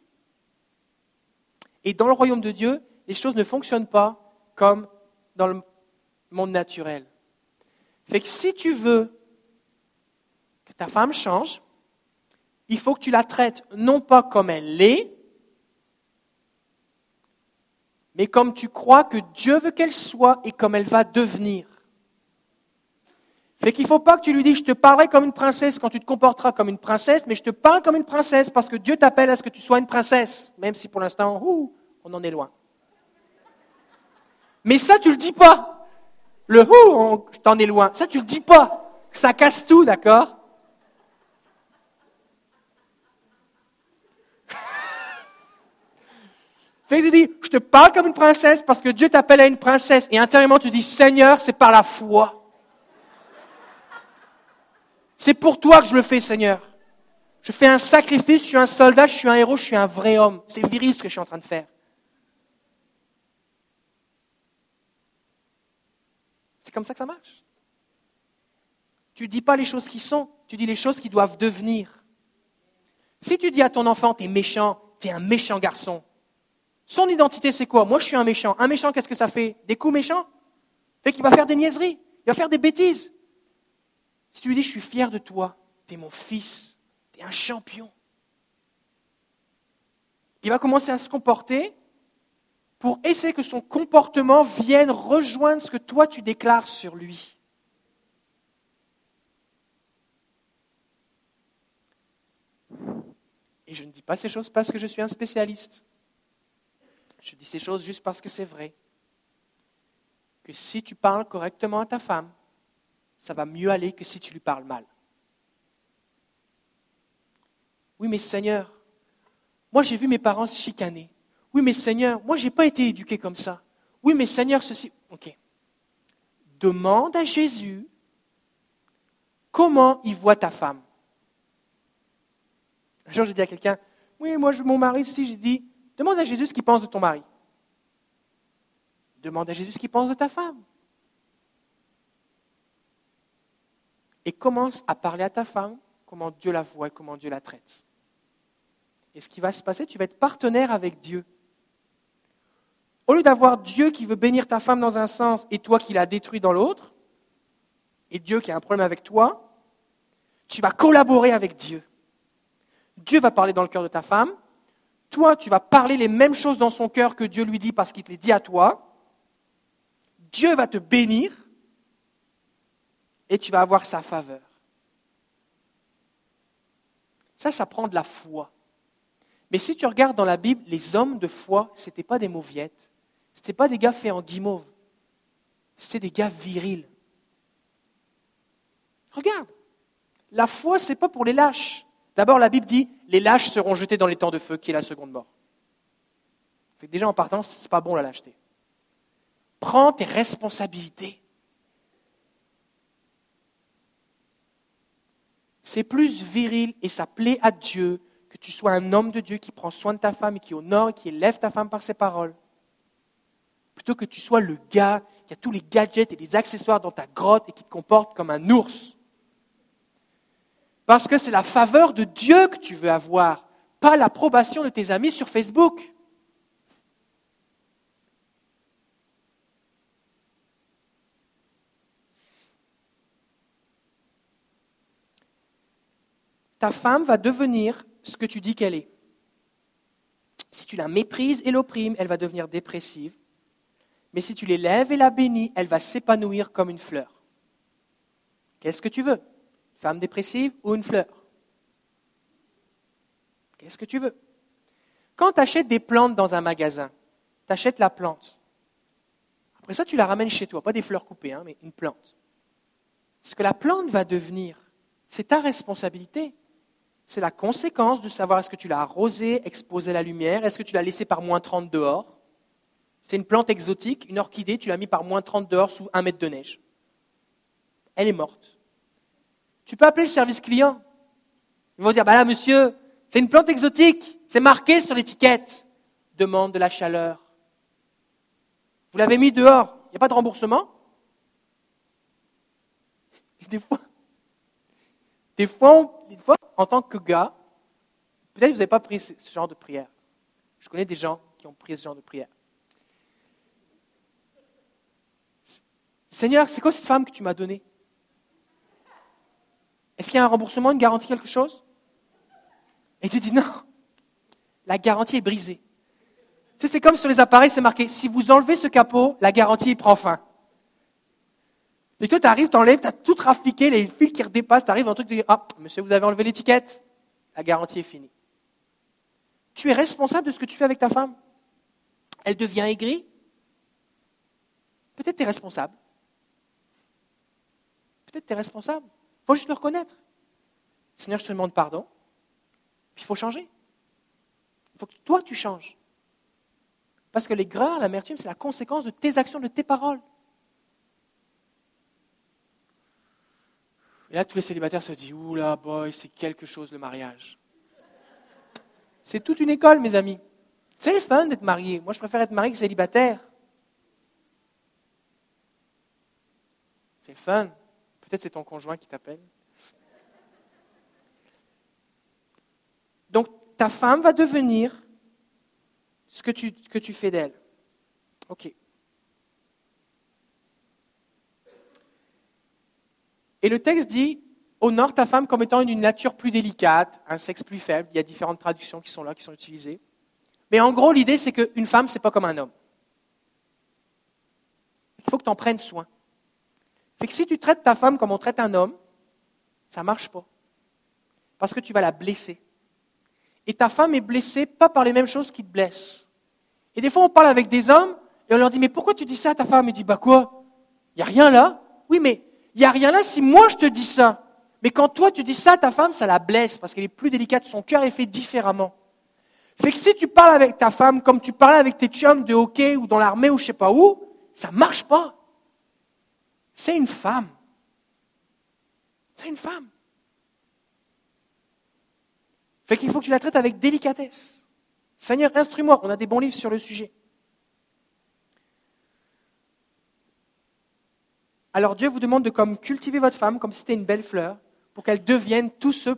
Et dans le royaume de Dieu, les choses ne fonctionnent pas comme dans le monde naturel. Fait que si tu veux que ta femme change, il faut que tu la traites non pas comme elle l'est, mais comme tu crois que Dieu veut qu'elle soit et comme elle va devenir. Fait qu'il ne faut pas que tu lui dises je te parlerai comme une princesse quand tu te comporteras comme une princesse, mais je te parle comme une princesse parce que Dieu t'appelle à ce que tu sois une princesse, même si pour l'instant, on en est loin. Mais ça, tu le dis pas. Le hou, t'en es loin. Ça, tu le dis pas. Ça casse tout, d'accord? Fait que tu dis, je te parle comme une princesse parce que Dieu t'appelle à une princesse. Et intérieurement, tu dis, Seigneur, c'est par la foi. C'est pour toi que je le fais, Seigneur. Je fais un sacrifice, je suis un soldat, je suis un héros, je suis un vrai homme. C'est viril ce que je suis en train de faire. C'est comme ça que ça marche. Tu ne dis pas les choses qui sont, tu dis les choses qui doivent devenir. Si tu dis à ton enfant, tu es méchant, tu es un méchant garçon, son identité, c'est quoi? Moi, je suis un méchant. Un méchant, qu'est-ce que ça fait? Des coups méchants? Fait qu'il va faire des niaiseries, il va faire des bêtises. Si tu lui dis, je suis fier de toi, tu es mon fils, tu es un champion, il va commencer à se comporter pour essayer que son comportement vienne rejoindre ce que toi tu déclares sur lui. Et je ne dis pas ces choses parce que je suis un spécialiste. Je dis ces choses juste parce que c'est vrai. Que si tu parles correctement à ta femme, ça va mieux aller que si tu lui parles mal. Oui, mais Seigneur, moi j'ai vu mes parents se chicaner. Oui, mais Seigneur, moi j'ai pas été éduqué comme ça. Oui, mais Seigneur, ceci. Ok. Demande à Jésus comment il voit ta femme? Un jour, j'ai dit à quelqu'un Oui, moi, mon mari, si, j'ai dit Demande à Jésus ce qu'il pense de ton mari. Demande à Jésus ce qu'il pense de ta femme. Et commence à parler à ta femme comment Dieu la voit et comment Dieu la traite. Et ce qui va se passer, tu vas être partenaire avec Dieu. Au lieu d'avoir Dieu qui veut bénir ta femme dans un sens et toi qui l'as détruit dans l'autre, et Dieu qui a un problème avec toi, tu vas collaborer avec Dieu. Dieu va parler dans le cœur de ta femme, toi, tu vas parler les mêmes choses dans son cœur que Dieu lui dit parce qu'il te les dit à toi. Dieu va te bénir et tu vas avoir sa faveur. Ça, ça prend de la foi. Mais si tu regardes dans la Bible, les hommes de foi, ce n'étaient pas des mauviettes. Ce n'étaient pas des gars faits en guimauve. C'était des gars virils. Regarde, la foi, ce n'est pas pour les lâches. D'abord, la Bible dit les lâches seront jetés dans les temps de feu, qui est la seconde mort. déjà, en partant, ce n'est pas bon la lâcheté. Prends tes responsabilités. C'est plus viril et ça plaît à Dieu que tu sois un homme de Dieu qui prend soin de ta femme et qui honore et qui élève ta femme par ses paroles. Plutôt que tu sois le gars qui a tous les gadgets et les accessoires dans ta grotte et qui te comporte comme un ours. Parce que c'est la faveur de Dieu que tu veux avoir, pas l'approbation de tes amis sur Facebook. Ta femme va devenir ce que tu dis qu'elle est. Si tu la méprises et l'opprimes, elle va devenir dépressive. Mais si tu l'élèves et la bénis, elle va s'épanouir comme une fleur. Qu'est-ce que tu veux? Femme dépressive ou une fleur Qu'est-ce que tu veux? Quand tu achètes des plantes dans un magasin, tu achètes la plante. Après ça, tu la ramènes chez toi, pas des fleurs coupées, hein, mais une plante. Ce que la plante va devenir, c'est ta responsabilité. C'est la conséquence de savoir est-ce que tu l'as arrosée, exposée à la lumière, est-ce que tu l'as laissée par moins 30 dehors. C'est une plante exotique, une orchidée, tu l'as mis par moins 30 dehors sous un mètre de neige. Elle est morte. Tu peux appeler le service client. Ils vont dire, bah là, monsieur, c'est une plante exotique, c'est marqué sur l'étiquette. Demande de la chaleur. Vous l'avez mis dehors, il n'y a pas de remboursement des fois, des fois, en tant que gars, peut-être vous n'avez pas pris ce genre de prière. Je connais des gens qui ont pris ce genre de prière. Seigneur, c'est quoi cette femme que tu m'as donnée? Est-ce qu'il y a un remboursement, une garantie, quelque chose? Et tu dis non, la garantie est brisée. Tu sais, c'est comme sur les appareils, c'est marqué, si vous enlevez ce capot, la garantie prend fin. Et toi, tu arrives, tu enlèves, tu as tout trafiqué, les fils qui redépassent, tu arrives un truc, tu dis, ah, monsieur, vous avez enlevé l'étiquette, la garantie est finie. Tu es responsable de ce que tu fais avec ta femme. Elle devient aigrie. Peut-être tu es responsable. Peut-être tu es responsable. Il faut juste le reconnaître. Seigneur, je te demande pardon. Puis il faut changer. Il faut que toi, tu changes. Parce que l'aigreur, l'amertume, c'est la conséquence de tes actions, de tes paroles. Et là, tous les célibataires se disent Oula, boy, c'est quelque chose le mariage. C'est toute une école, mes amis. C'est le fun d'être marié. Moi, je préfère être marié que célibataire. C'est le fun. Peut-être c'est ton conjoint qui t'appelle. Donc, ta femme va devenir ce que tu, que tu fais d'elle. OK. Et le texte dit honore ta femme comme étant une nature plus délicate, un sexe plus faible. Il y a différentes traductions qui sont là, qui sont utilisées. Mais en gros, l'idée, c'est qu'une femme, ce n'est pas comme un homme. Il faut que tu en prennes soin. Fait que si tu traites ta femme comme on traite un homme, ça ne marche pas. Parce que tu vas la blesser. Et ta femme est blessée pas par les mêmes choses qui te blessent. Et des fois, on parle avec des hommes et on leur dit Mais pourquoi tu dis ça à ta femme? Il dit Bah quoi? Il n'y a rien là? Oui, mais il n'y a rien là si moi je te dis ça. Mais quand toi tu dis ça à ta femme, ça la blesse parce qu'elle est plus délicate, son cœur est fait différemment. Fait que si tu parles avec ta femme comme tu parlais avec tes chums de hockey ou dans l'armée ou je sais pas où, ça marche pas. C'est une femme. C'est une femme. Fait qu'il faut que tu la traites avec délicatesse. Seigneur, instruis-moi. On a des bons livres sur le sujet. Alors Dieu vous demande de cultiver votre femme comme si c'était une belle fleur pour qu'elle devienne tout ce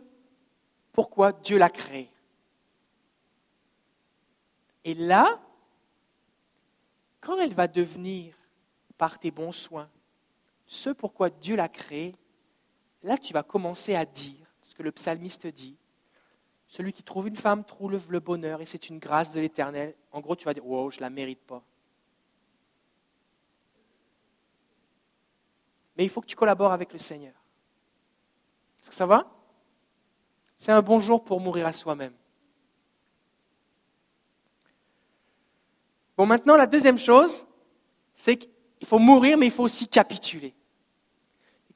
pourquoi Dieu l'a créée. Et là, quand elle va devenir, par tes bons soins, ce pourquoi Dieu l'a créée, là tu vas commencer à dire ce que le psalmiste dit. Celui qui trouve une femme trouve le bonheur et c'est une grâce de l'éternel. En gros, tu vas dire, wow, je ne la mérite pas. Mais il faut que tu collabores avec le Seigneur. Est-ce que ça va? C'est un bon jour pour mourir à soi-même. Bon, maintenant, la deuxième chose, c'est qu'il faut mourir, mais il faut aussi capituler.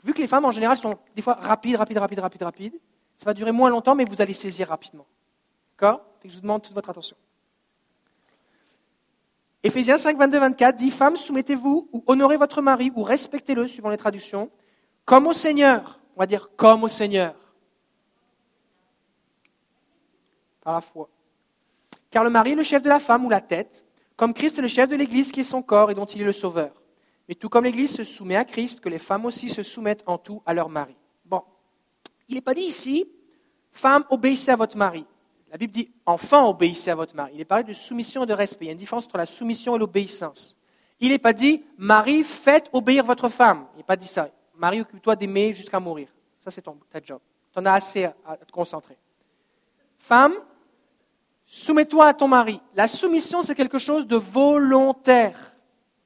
Vu que les femmes, en général, sont des fois rapides, rapides, rapides, rapides, rapides, ça va durer moins longtemps, mais vous allez saisir rapidement. D'accord? Je vous demande toute votre attention. Éphésiens 5, 22, 24 dit Femmes, soumettez-vous ou honorez votre mari ou respectez-le, suivant les traductions, comme au Seigneur. On va dire comme au Seigneur. Par la foi. Car le mari est le chef de la femme ou la tête, comme Christ est le chef de l'Église qui est son corps et dont il est le sauveur. Mais tout comme l'Église se soumet à Christ, que les femmes aussi se soumettent en tout à leur mari. Bon, il n'est pas dit ici, femmes, obéissez à votre mari. La Bible dit enfants, obéissez à votre mari. Il est parlé de soumission et de respect. Il y a une différence entre la soumission et l'obéissance. Il n'est pas dit mari, faites obéir votre femme. Il n'est pas dit ça. Mari, occupe-toi d'aimer jusqu'à mourir. Ça, c'est ton ta job. Tu en as assez à, te concentrer. Femme, soumets-toi à ton mari. La soumission, c'est quelque chose de volontaire.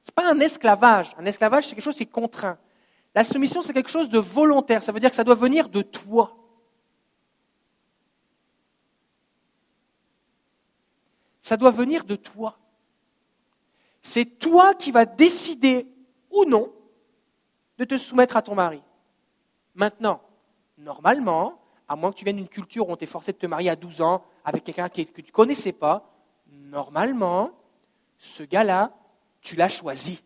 Ce n'est pas un esclavage. Un esclavage, c'est quelque chose qui est contraint. La soumission, c'est quelque chose de volontaire. Ça veut dire que ça doit venir de toi. Ça doit venir de toi. C'est toi qui vas décider ou non de te soumettre à ton mari. Maintenant, normalement, à moins que tu viennes d'une culture où on t'est forcé de te marier à 12 ans avec quelqu'un que tu ne connaissais pas, normalement, ce gars-là, tu l'as choisi.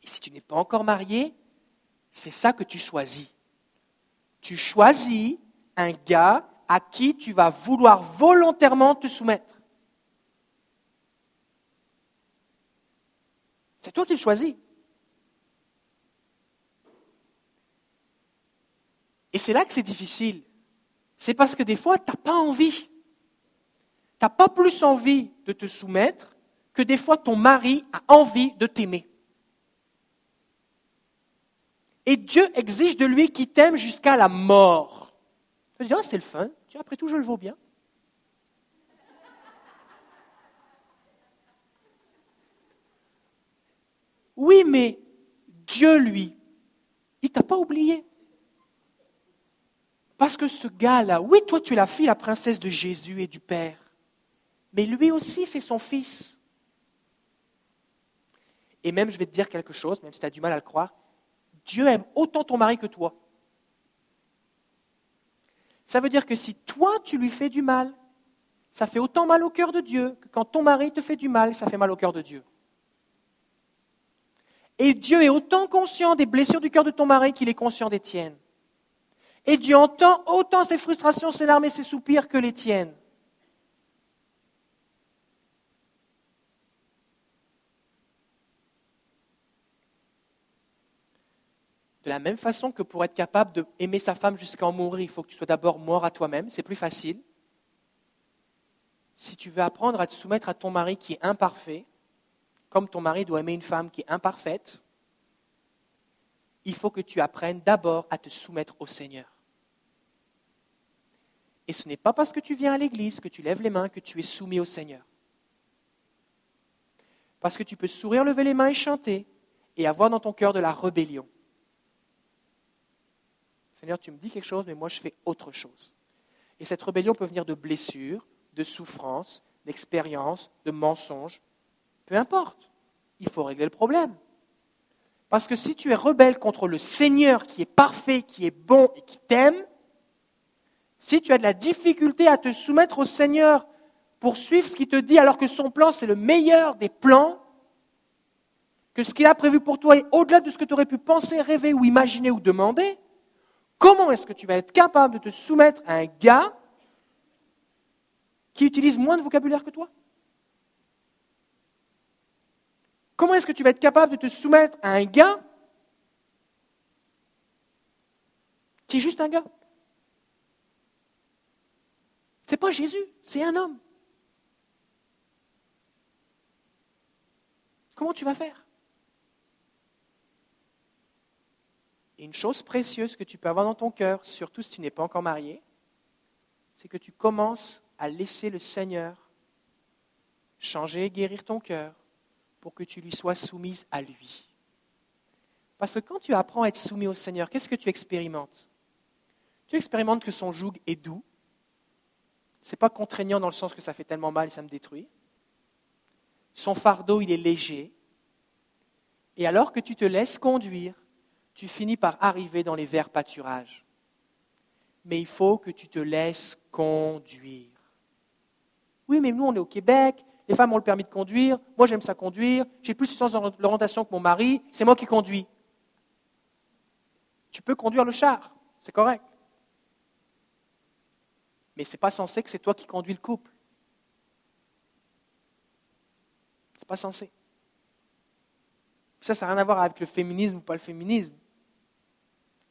Et si tu n'es pas encore marié, c'est ça que tu choisis. Tu choisis un gars à qui tu vas vouloir volontairement te soumettre. C'est toi qui le choisis. Et c'est là que c'est difficile. C'est parce que des fois, tu n'as pas envie. Tu n'as pas plus envie de te soumettre que des fois ton mari a envie de t'aimer. Et Dieu exige de lui qu'il t'aime jusqu'à la mort. Tu dis, ah, c'est le fun après tout, je le vaux bien. Oui, mais Dieu, lui, il t'a pas oublié. Parce que ce gars-là, oui, toi, tu es la fille, la princesse de Jésus et du Père. Mais lui aussi, c'est son fils. Et même, je vais te dire quelque chose, même si tu as du mal à le croire, Dieu aime autant ton mari que toi. Ça veut dire que si toi, tu lui fais du mal, ça fait autant mal au cœur de Dieu que quand ton mari te fait du mal, ça fait mal au cœur de Dieu. Et Dieu est autant conscient des blessures du cœur de ton mari qu'il est conscient des tiennes. Et Dieu entend autant ses frustrations, ses larmes et ses soupirs que les tiennes. De la même façon que pour être capable d'aimer sa femme jusqu'à en mourir, il faut que tu sois d'abord mort à toi-même, c'est plus facile. Si tu veux apprendre à te soumettre à ton mari qui est imparfait, comme ton mari doit aimer une femme qui est imparfaite, il faut que tu apprennes d'abord à te soumettre au Seigneur. Et ce n'est pas parce que tu viens à l'église, que tu lèves les mains, que tu es soumis au Seigneur. Parce que tu peux sourire, lever les mains et chanter, et avoir dans ton cœur de la rébellion. Seigneur, tu me dis quelque chose, mais moi je fais autre chose. Et cette rébellion peut venir de blessures, de souffrances, d'expériences, de mensonges, peu importe. Il faut régler le problème. Parce que si tu es rebelle contre le Seigneur qui est parfait, qui est bon et qui t'aime, si tu as de la difficulté à te soumettre au Seigneur pour suivre ce qu'il te dit alors que son plan c'est le meilleur des plans, que ce qu'il a prévu pour toi est au-delà de ce que tu aurais pu penser, rêver ou imaginer ou demander, comment est-ce que tu vas être capable de te soumettre à un gars qui utilise moins de vocabulaire que toi? Comment est-ce que tu vas être capable de te soumettre à un gars qui est juste un gars? C'est pas Jésus, c'est un homme. Comment tu vas faire? Une chose précieuse que tu peux avoir dans ton cœur, surtout si tu n'es pas encore marié, c'est que tu commences à laisser le Seigneur changer et guérir ton cœur pour que tu lui sois soumise à lui. Parce que quand tu apprends à être soumis au Seigneur, qu'est-ce que tu expérimentes? Tu expérimentes que son joug est doux. Ce n'est pas contraignant dans le sens que ça fait tellement mal et ça me détruit. Son fardeau, il est léger. Et alors que tu te laisses conduire, tu finis par arriver dans les verts pâturages. Mais il faut que tu te laisses conduire. Oui, mais nous, on est au Québec, les femmes ont le permis de conduire, moi j'aime ça conduire, j'ai plus de sens d'orientation que mon mari, c'est moi qui conduis. Tu peux conduire le char, c'est correct. Mais ce n'est pas censé que c'est toi qui conduis le couple. Ce n'est pas censé. Ça, ça n'a rien à voir avec le féminisme ou pas le féminisme.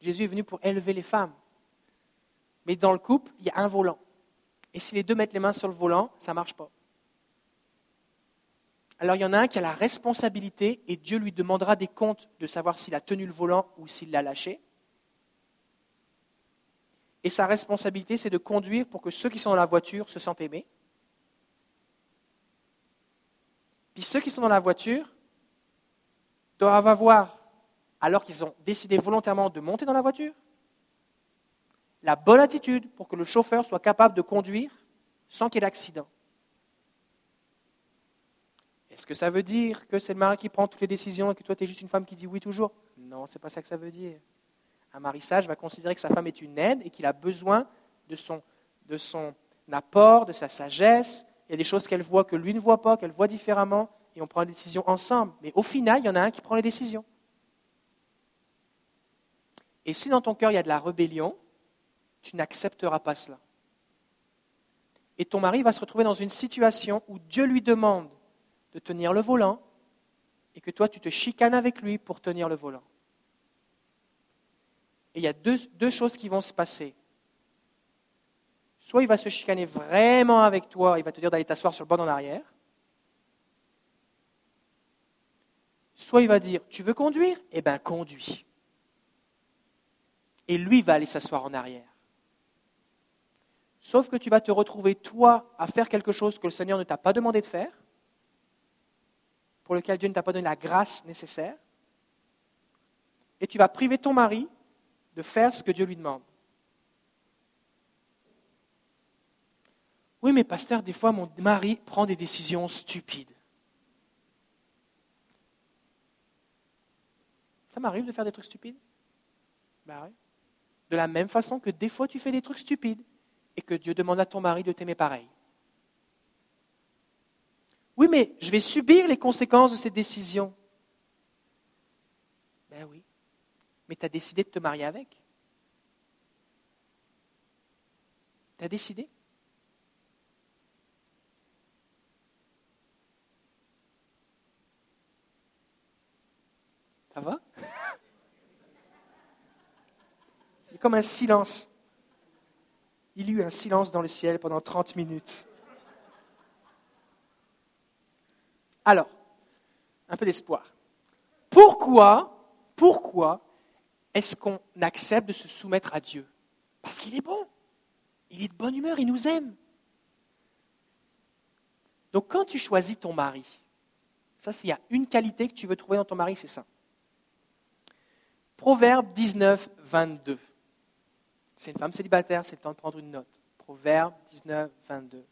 Jésus est venu pour élever les femmes. Mais dans le couple, il y a un volant. Et si les deux mettent les mains sur le volant, ça ne marche pas. Alors il y en a un qui a la responsabilité et Dieu lui demandera des comptes de savoir s'il a tenu le volant ou s'il l'a lâché. Et sa responsabilité, c'est de conduire pour que ceux qui sont dans la voiture se sentent aimés. Puis ceux qui sont dans la voiture doivent avoir, alors qu'ils ont décidé volontairement de monter dans la voiture, la bonne attitude pour que le chauffeur soit capable de conduire sans qu'il y ait d'accident. Est-ce que ça veut dire que c'est le mari qui prend toutes les décisions et que toi, tu es juste une femme qui dit oui toujours? Non, ce n'est pas ça que ça veut dire. Un mari sage va considérer que sa femme est une aide et qu'il a besoin de son, de son apport, de sa sagesse. Il y a des choses qu'elle voit que lui ne voit pas, qu'elle voit différemment, et on prend les décisions ensemble. Mais au final, il y en a un qui prend les décisions. Et si dans ton cœur il y a de la rébellion, tu n'accepteras pas cela. Et ton mari va se retrouver dans une situation où Dieu lui demande de tenir le volant et que toi, tu te chicanes avec lui pour tenir le volant. Et il y a deux, choses qui vont se passer. Soit il va se chicaner vraiment avec toi, il va te dire d'aller t'asseoir sur le banc en arrière. Soit il va dire, tu veux conduire? Eh bien, conduis. Et lui va aller s'asseoir en arrière. Sauf que tu vas te retrouver, toi, à faire quelque chose que le Seigneur ne t'a pas demandé de faire pour lequel Dieu ne t'a pas donné la grâce nécessaire. Et tu vas priver ton mari de faire ce que Dieu lui demande. Oui, mais pasteur, des fois, mon mari prend des décisions stupides. Ça m'arrive de faire des trucs stupides? Ben oui. De la même façon que des fois tu fais des trucs stupides et que Dieu demande à ton mari de t'aimer pareil. Oui, mais je vais subir les conséquences de ces décisions. Ben oui. Mais tu as décidé de te marier avec. Tu as décidé. Ça va? Comme un silence. Il y eut un silence dans le ciel pendant 30 minutes. Alors, un peu d'espoir. Pourquoi, pourquoi est-ce qu'on accepte de se soumettre à Dieu? Parce qu'il est bon. Il est de bonne humeur, il nous aime. Donc quand tu choisis ton mari, ça s'il y a une qualité que tu veux trouver dans ton mari, c'est ça. Proverbe 19, 22. C'est une femme célibataire, c'est le temps de prendre une note. Proverbe 19, 22.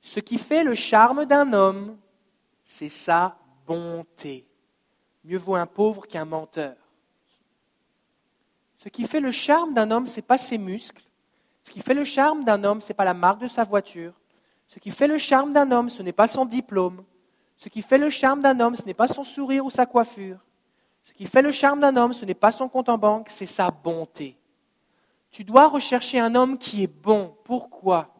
Ce qui fait le charme d'un homme, c'est sa bonté. Mieux vaut un pauvre qu'un menteur. Ce qui fait le charme d'un homme, ce n'est pas ses muscles. Ce qui fait le charme d'un homme, ce n'est pas la marque de sa voiture. Ce qui fait le charme d'un homme, ce n'est pas son diplôme. Ce qui fait le charme d'un homme, ce n'est pas son sourire ou sa coiffure. Ce qui fait le charme d'un homme, ce n'est pas son compte en banque, c'est sa bonté. Tu dois rechercher un homme qui est bon. Pourquoi?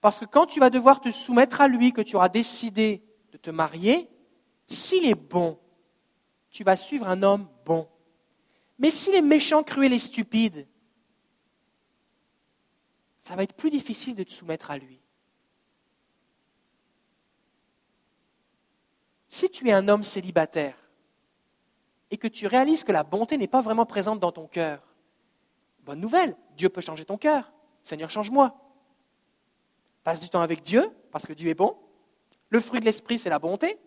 Parce que quand tu vas devoir te soumettre à lui, que tu auras décidé de te marier, s'il est bon, tu vas suivre un homme bon. Mais s'il est méchant, cruel et stupide, ça va être plus difficile de te soumettre à lui. Si tu es un homme célibataire, et que tu réalises que la bonté n'est pas vraiment présente dans ton cœur, bonne nouvelle, Dieu peut changer ton cœur. Seigneur, change-moi. Passe du temps avec Dieu, parce que Dieu est bon. Le fruit de l'esprit, c'est la bonté,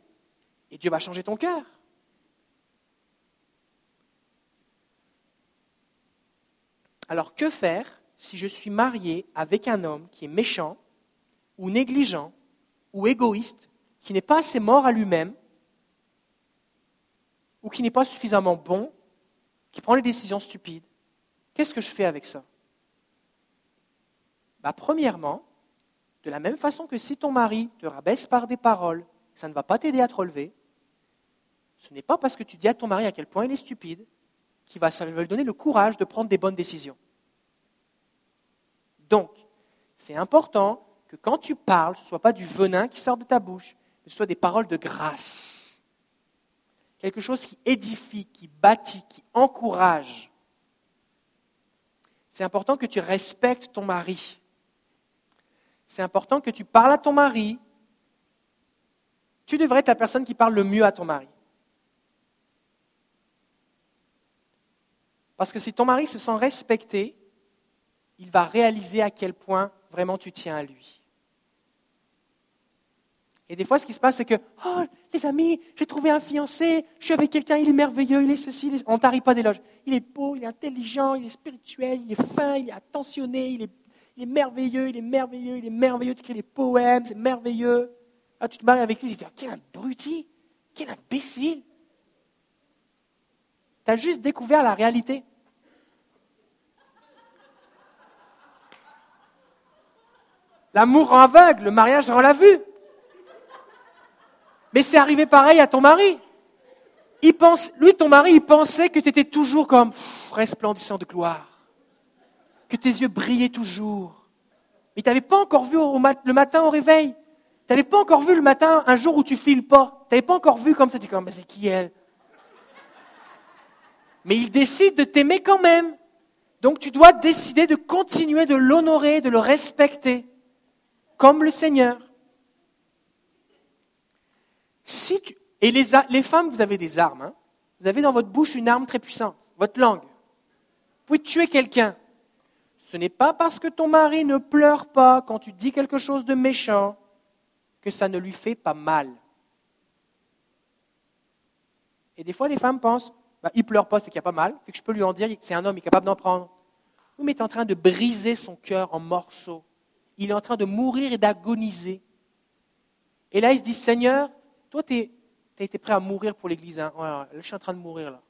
et Dieu va changer ton cœur. Alors que faire si je suis marié avec un homme qui est méchant, ou négligent, ou égoïste, qui n'est pas assez mort à lui-même, ou qui n'est pas suffisamment bon, qui prend les décisions stupides, qu'est-ce que je fais avec ça bah, Premièrement, de la même façon que si ton mari te rabaisse par des paroles, ça ne va pas t'aider à te relever, ce n'est pas parce que tu dis à ton mari à quel point il est stupide qu'il va, lui donner le courage de prendre des bonnes décisions. Donc, c'est important que quand tu parles, ce ne soit pas du venin qui sort de ta bouche, mais ce soit des paroles de grâce quelque chose qui édifie, qui bâtit, qui encourage. C'est important que tu respectes ton mari. C'est important que tu parles à ton mari. Tu devrais être la personne qui parle le mieux à ton mari. Parce que si ton mari se sent respecté, il va réaliser à quel point vraiment tu tiens à lui. Et des fois, ce qui se passe, c'est que, oh, les amis, j'ai trouvé un fiancé, je suis avec quelqu'un, il est merveilleux, il est ceci, on ne t'arrive pas d'éloge. Il est beau, il est intelligent, il est spirituel, il est fin, il est attentionné, il est, merveilleux, il est merveilleux, il est merveilleux, tu écris des poèmes, c'est merveilleux. Ah, tu te maries avec lui, tu te dis, quel abruti, quel imbécile. Tu as juste découvert la réalité. L'amour rend aveugle, le mariage rend la vue. Mais c'est arrivé pareil à ton mari. Il pense, lui, ton mari, il pensait que tu étais toujours comme resplendissant de gloire, que tes yeux brillaient toujours. Mais tu n'avais pas encore vu le matin au réveil. Tu n'avais pas encore vu le matin un jour où tu files pas. Tu n'avais pas encore vu comme ça. Tu dis, mais c'est qui elle? Mais il décide de t'aimer quand même. Donc tu dois décider de continuer de l'honorer, de le respecter, comme le Seigneur. Si tu... Et les, femmes, vous avez des armes. Hein. Vous avez dans votre bouche une arme très puissante, votre langue. Vous pouvez tuer quelqu'un. Ce n'est pas parce que ton mari ne pleure pas quand tu dis quelque chose de méchant que ça ne lui fait pas mal. Et des fois, les femmes pensent, bah, il pleure pas, c'est qu'il n'y a pas mal, que je peux lui en dire, c'est un homme, il est capable d'en prendre. Oui, mais tu es en train de briser son cœur en morceaux. Il est en train de mourir et d'agoniser. Et là, il se dit, Seigneur, toi, tu as été prêt à mourir pour l'Église. Hein. Je suis en train de mourir là.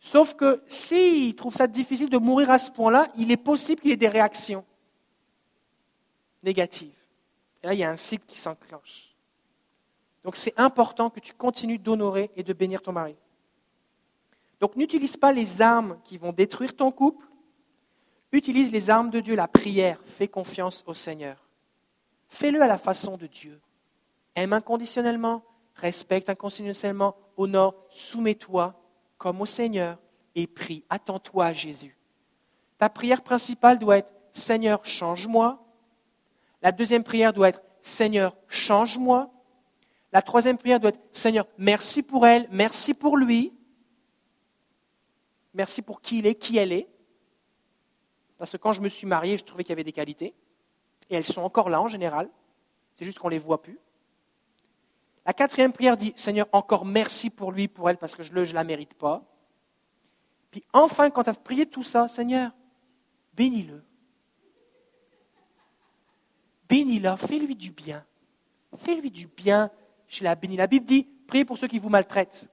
Sauf que s'il si trouve ça difficile de mourir à ce point-là, il est possible qu'il y ait des réactions négatives. Et là, il y a un cycle qui s'enclenche. Donc c'est important que tu continues d'honorer et de bénir ton mari. Donc n'utilise pas les armes qui vont détruire ton couple, utilise les armes de Dieu, la prière, fais confiance au Seigneur. Fais-le à la façon de Dieu. Aime inconditionnellement, respecte inconditionnellement, honore, soumets-toi comme au Seigneur et prie. Attends-toi à Jésus. Ta prière principale doit être Seigneur, change-moi. La deuxième prière doit être Seigneur, change-moi. La troisième prière doit être Seigneur, merci pour elle, merci pour lui. Merci pour qui il est, qui elle est. Parce que quand je me suis marié, je trouvais qu'il y avait des qualités. Et elles sont encore là en général. C'est juste qu'on ne les voit plus. La quatrième prière dit Seigneur, encore merci pour lui, pour elle, parce que je ne la mérite pas. Puis enfin, quand tu as prié tout ça, Seigneur, bénis-le. Bénis-le, fais-lui du bien. Fais-lui du bien. Je la bénis. La Bible dit Priez pour ceux qui vous maltraitent.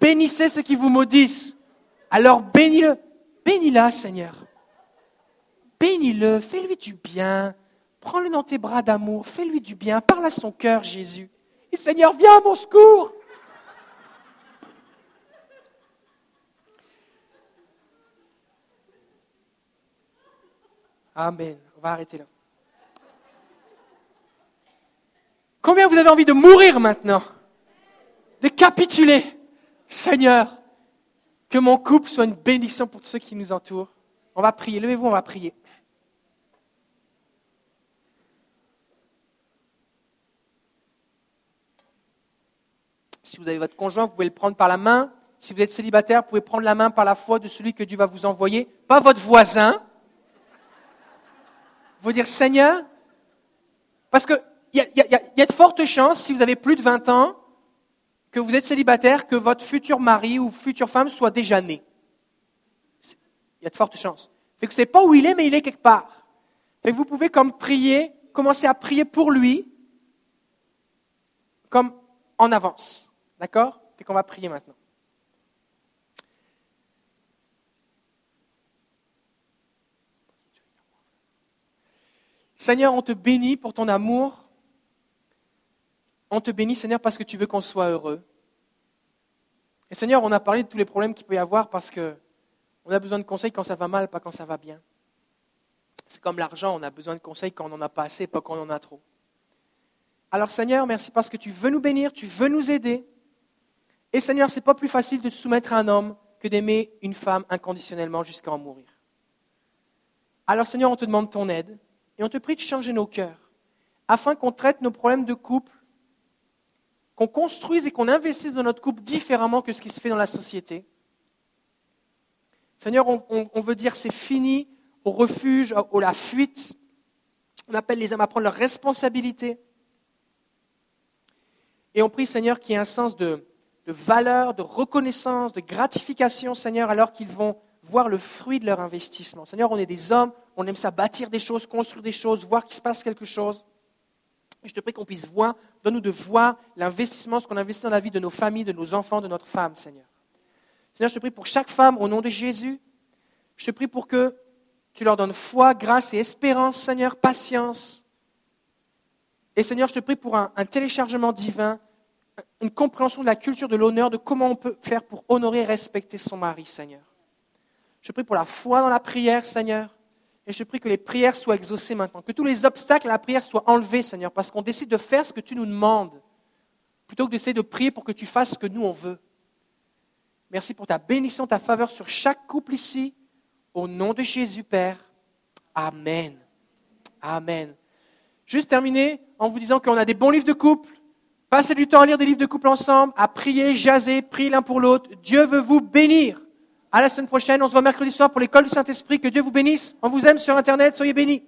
Bénissez ceux qui vous maudissent. Alors bénis-le. Bénis-la, Seigneur. Bénis-le, fais-lui du bien. Prends-le dans tes bras d'amour, fais-lui du bien, parle à son cœur, Jésus. Et Seigneur, viens à mon secours. Amen. On va arrêter là. Combien vous avez envie de mourir maintenant? De capituler Seigneur, que mon couple soit une bénédiction pour tous ceux qui nous entourent. On va prier. Levez-vous, on va prier. Si vous avez votre conjoint, vous pouvez le prendre par la main. Si vous êtes célibataire, vous pouvez prendre la main par la foi de celui que Dieu va vous envoyer, pas votre voisin. Vous dire Seigneur, parce qu'il y, y, a de fortes chances, si vous avez plus de 20 ans, que vous êtes célibataire, que votre futur mari ou future femme soit déjà né. Il y a de fortes chances. Fait que savez pas où il est, mais il est quelque part. Fait que vous pouvez comme prier, commencer à prier pour lui, comme en avance. D'accord? Et qu'on va prier maintenant. Seigneur, on te bénit pour ton amour. On te bénit, Seigneur, parce que tu veux qu'on soit heureux. Et Seigneur, on a parlé de tous les problèmes qu'il peut y avoir parce que on a besoin de conseils quand ça va mal, pas quand ça va bien. C'est comme l'argent, on a besoin de conseils quand on n'en a pas assez, pas quand on en a trop. Alors Seigneur, merci parce que tu veux nous bénir, tu veux nous aider. Et Seigneur, ce n'est pas plus facile de soumettre un homme que d'aimer une femme inconditionnellement jusqu'à en mourir. Alors Seigneur, on te demande ton aide et on te prie de changer nos cœurs afin qu'on traite nos problèmes de couple, qu'on construise et qu'on investisse dans notre couple différemment que ce qui se fait dans la société. Seigneur, on, veut dire c'est fini au refuge, à la fuite. On appelle les hommes à prendre leurs responsabilités. Et on prie, Seigneur, qu'il y ait un sens de, de valeur, de reconnaissance, de gratification, Seigneur, alors qu'ils vont voir le fruit de leur investissement. Seigneur, on est des hommes, on aime ça bâtir des choses, construire des choses, voir qu'il se passe quelque chose. Je te prie qu'on puisse voir, donne-nous de voir l'investissement, ce qu'on investit dans la vie de nos familles, de nos enfants, de notre femme, Seigneur. Seigneur, je te prie pour chaque femme, au nom de Jésus, je te prie pour que tu leur donnes foi, grâce et espérance, Seigneur, patience. Et Seigneur, je te prie pour un téléchargement divin une compréhension de la culture de l'honneur, de comment on peut faire pour honorer et respecter son mari, Seigneur. Je prie pour la foi dans la prière, Seigneur. Et je prie que les prières soient exaucées maintenant, que tous les obstacles à la prière soient enlevés, Seigneur, parce qu'on décide de faire ce que tu nous demandes, plutôt que d'essayer de prier pour que tu fasses ce que nous on veut. Merci pour ta bénédiction, ta faveur sur chaque couple ici. Au nom de Jésus, Père. Amen. Amen. Juste terminer en vous disant qu'on a des bons livres de couple. Passez du temps à lire des livres de couple ensemble, à prier, jaser, prier l'un pour l'autre. Dieu veut vous bénir. À la semaine prochaine. On se voit mercredi soir pour l'école du Saint-Esprit. Que Dieu vous bénisse. On vous aime sur Internet. Soyez bénis.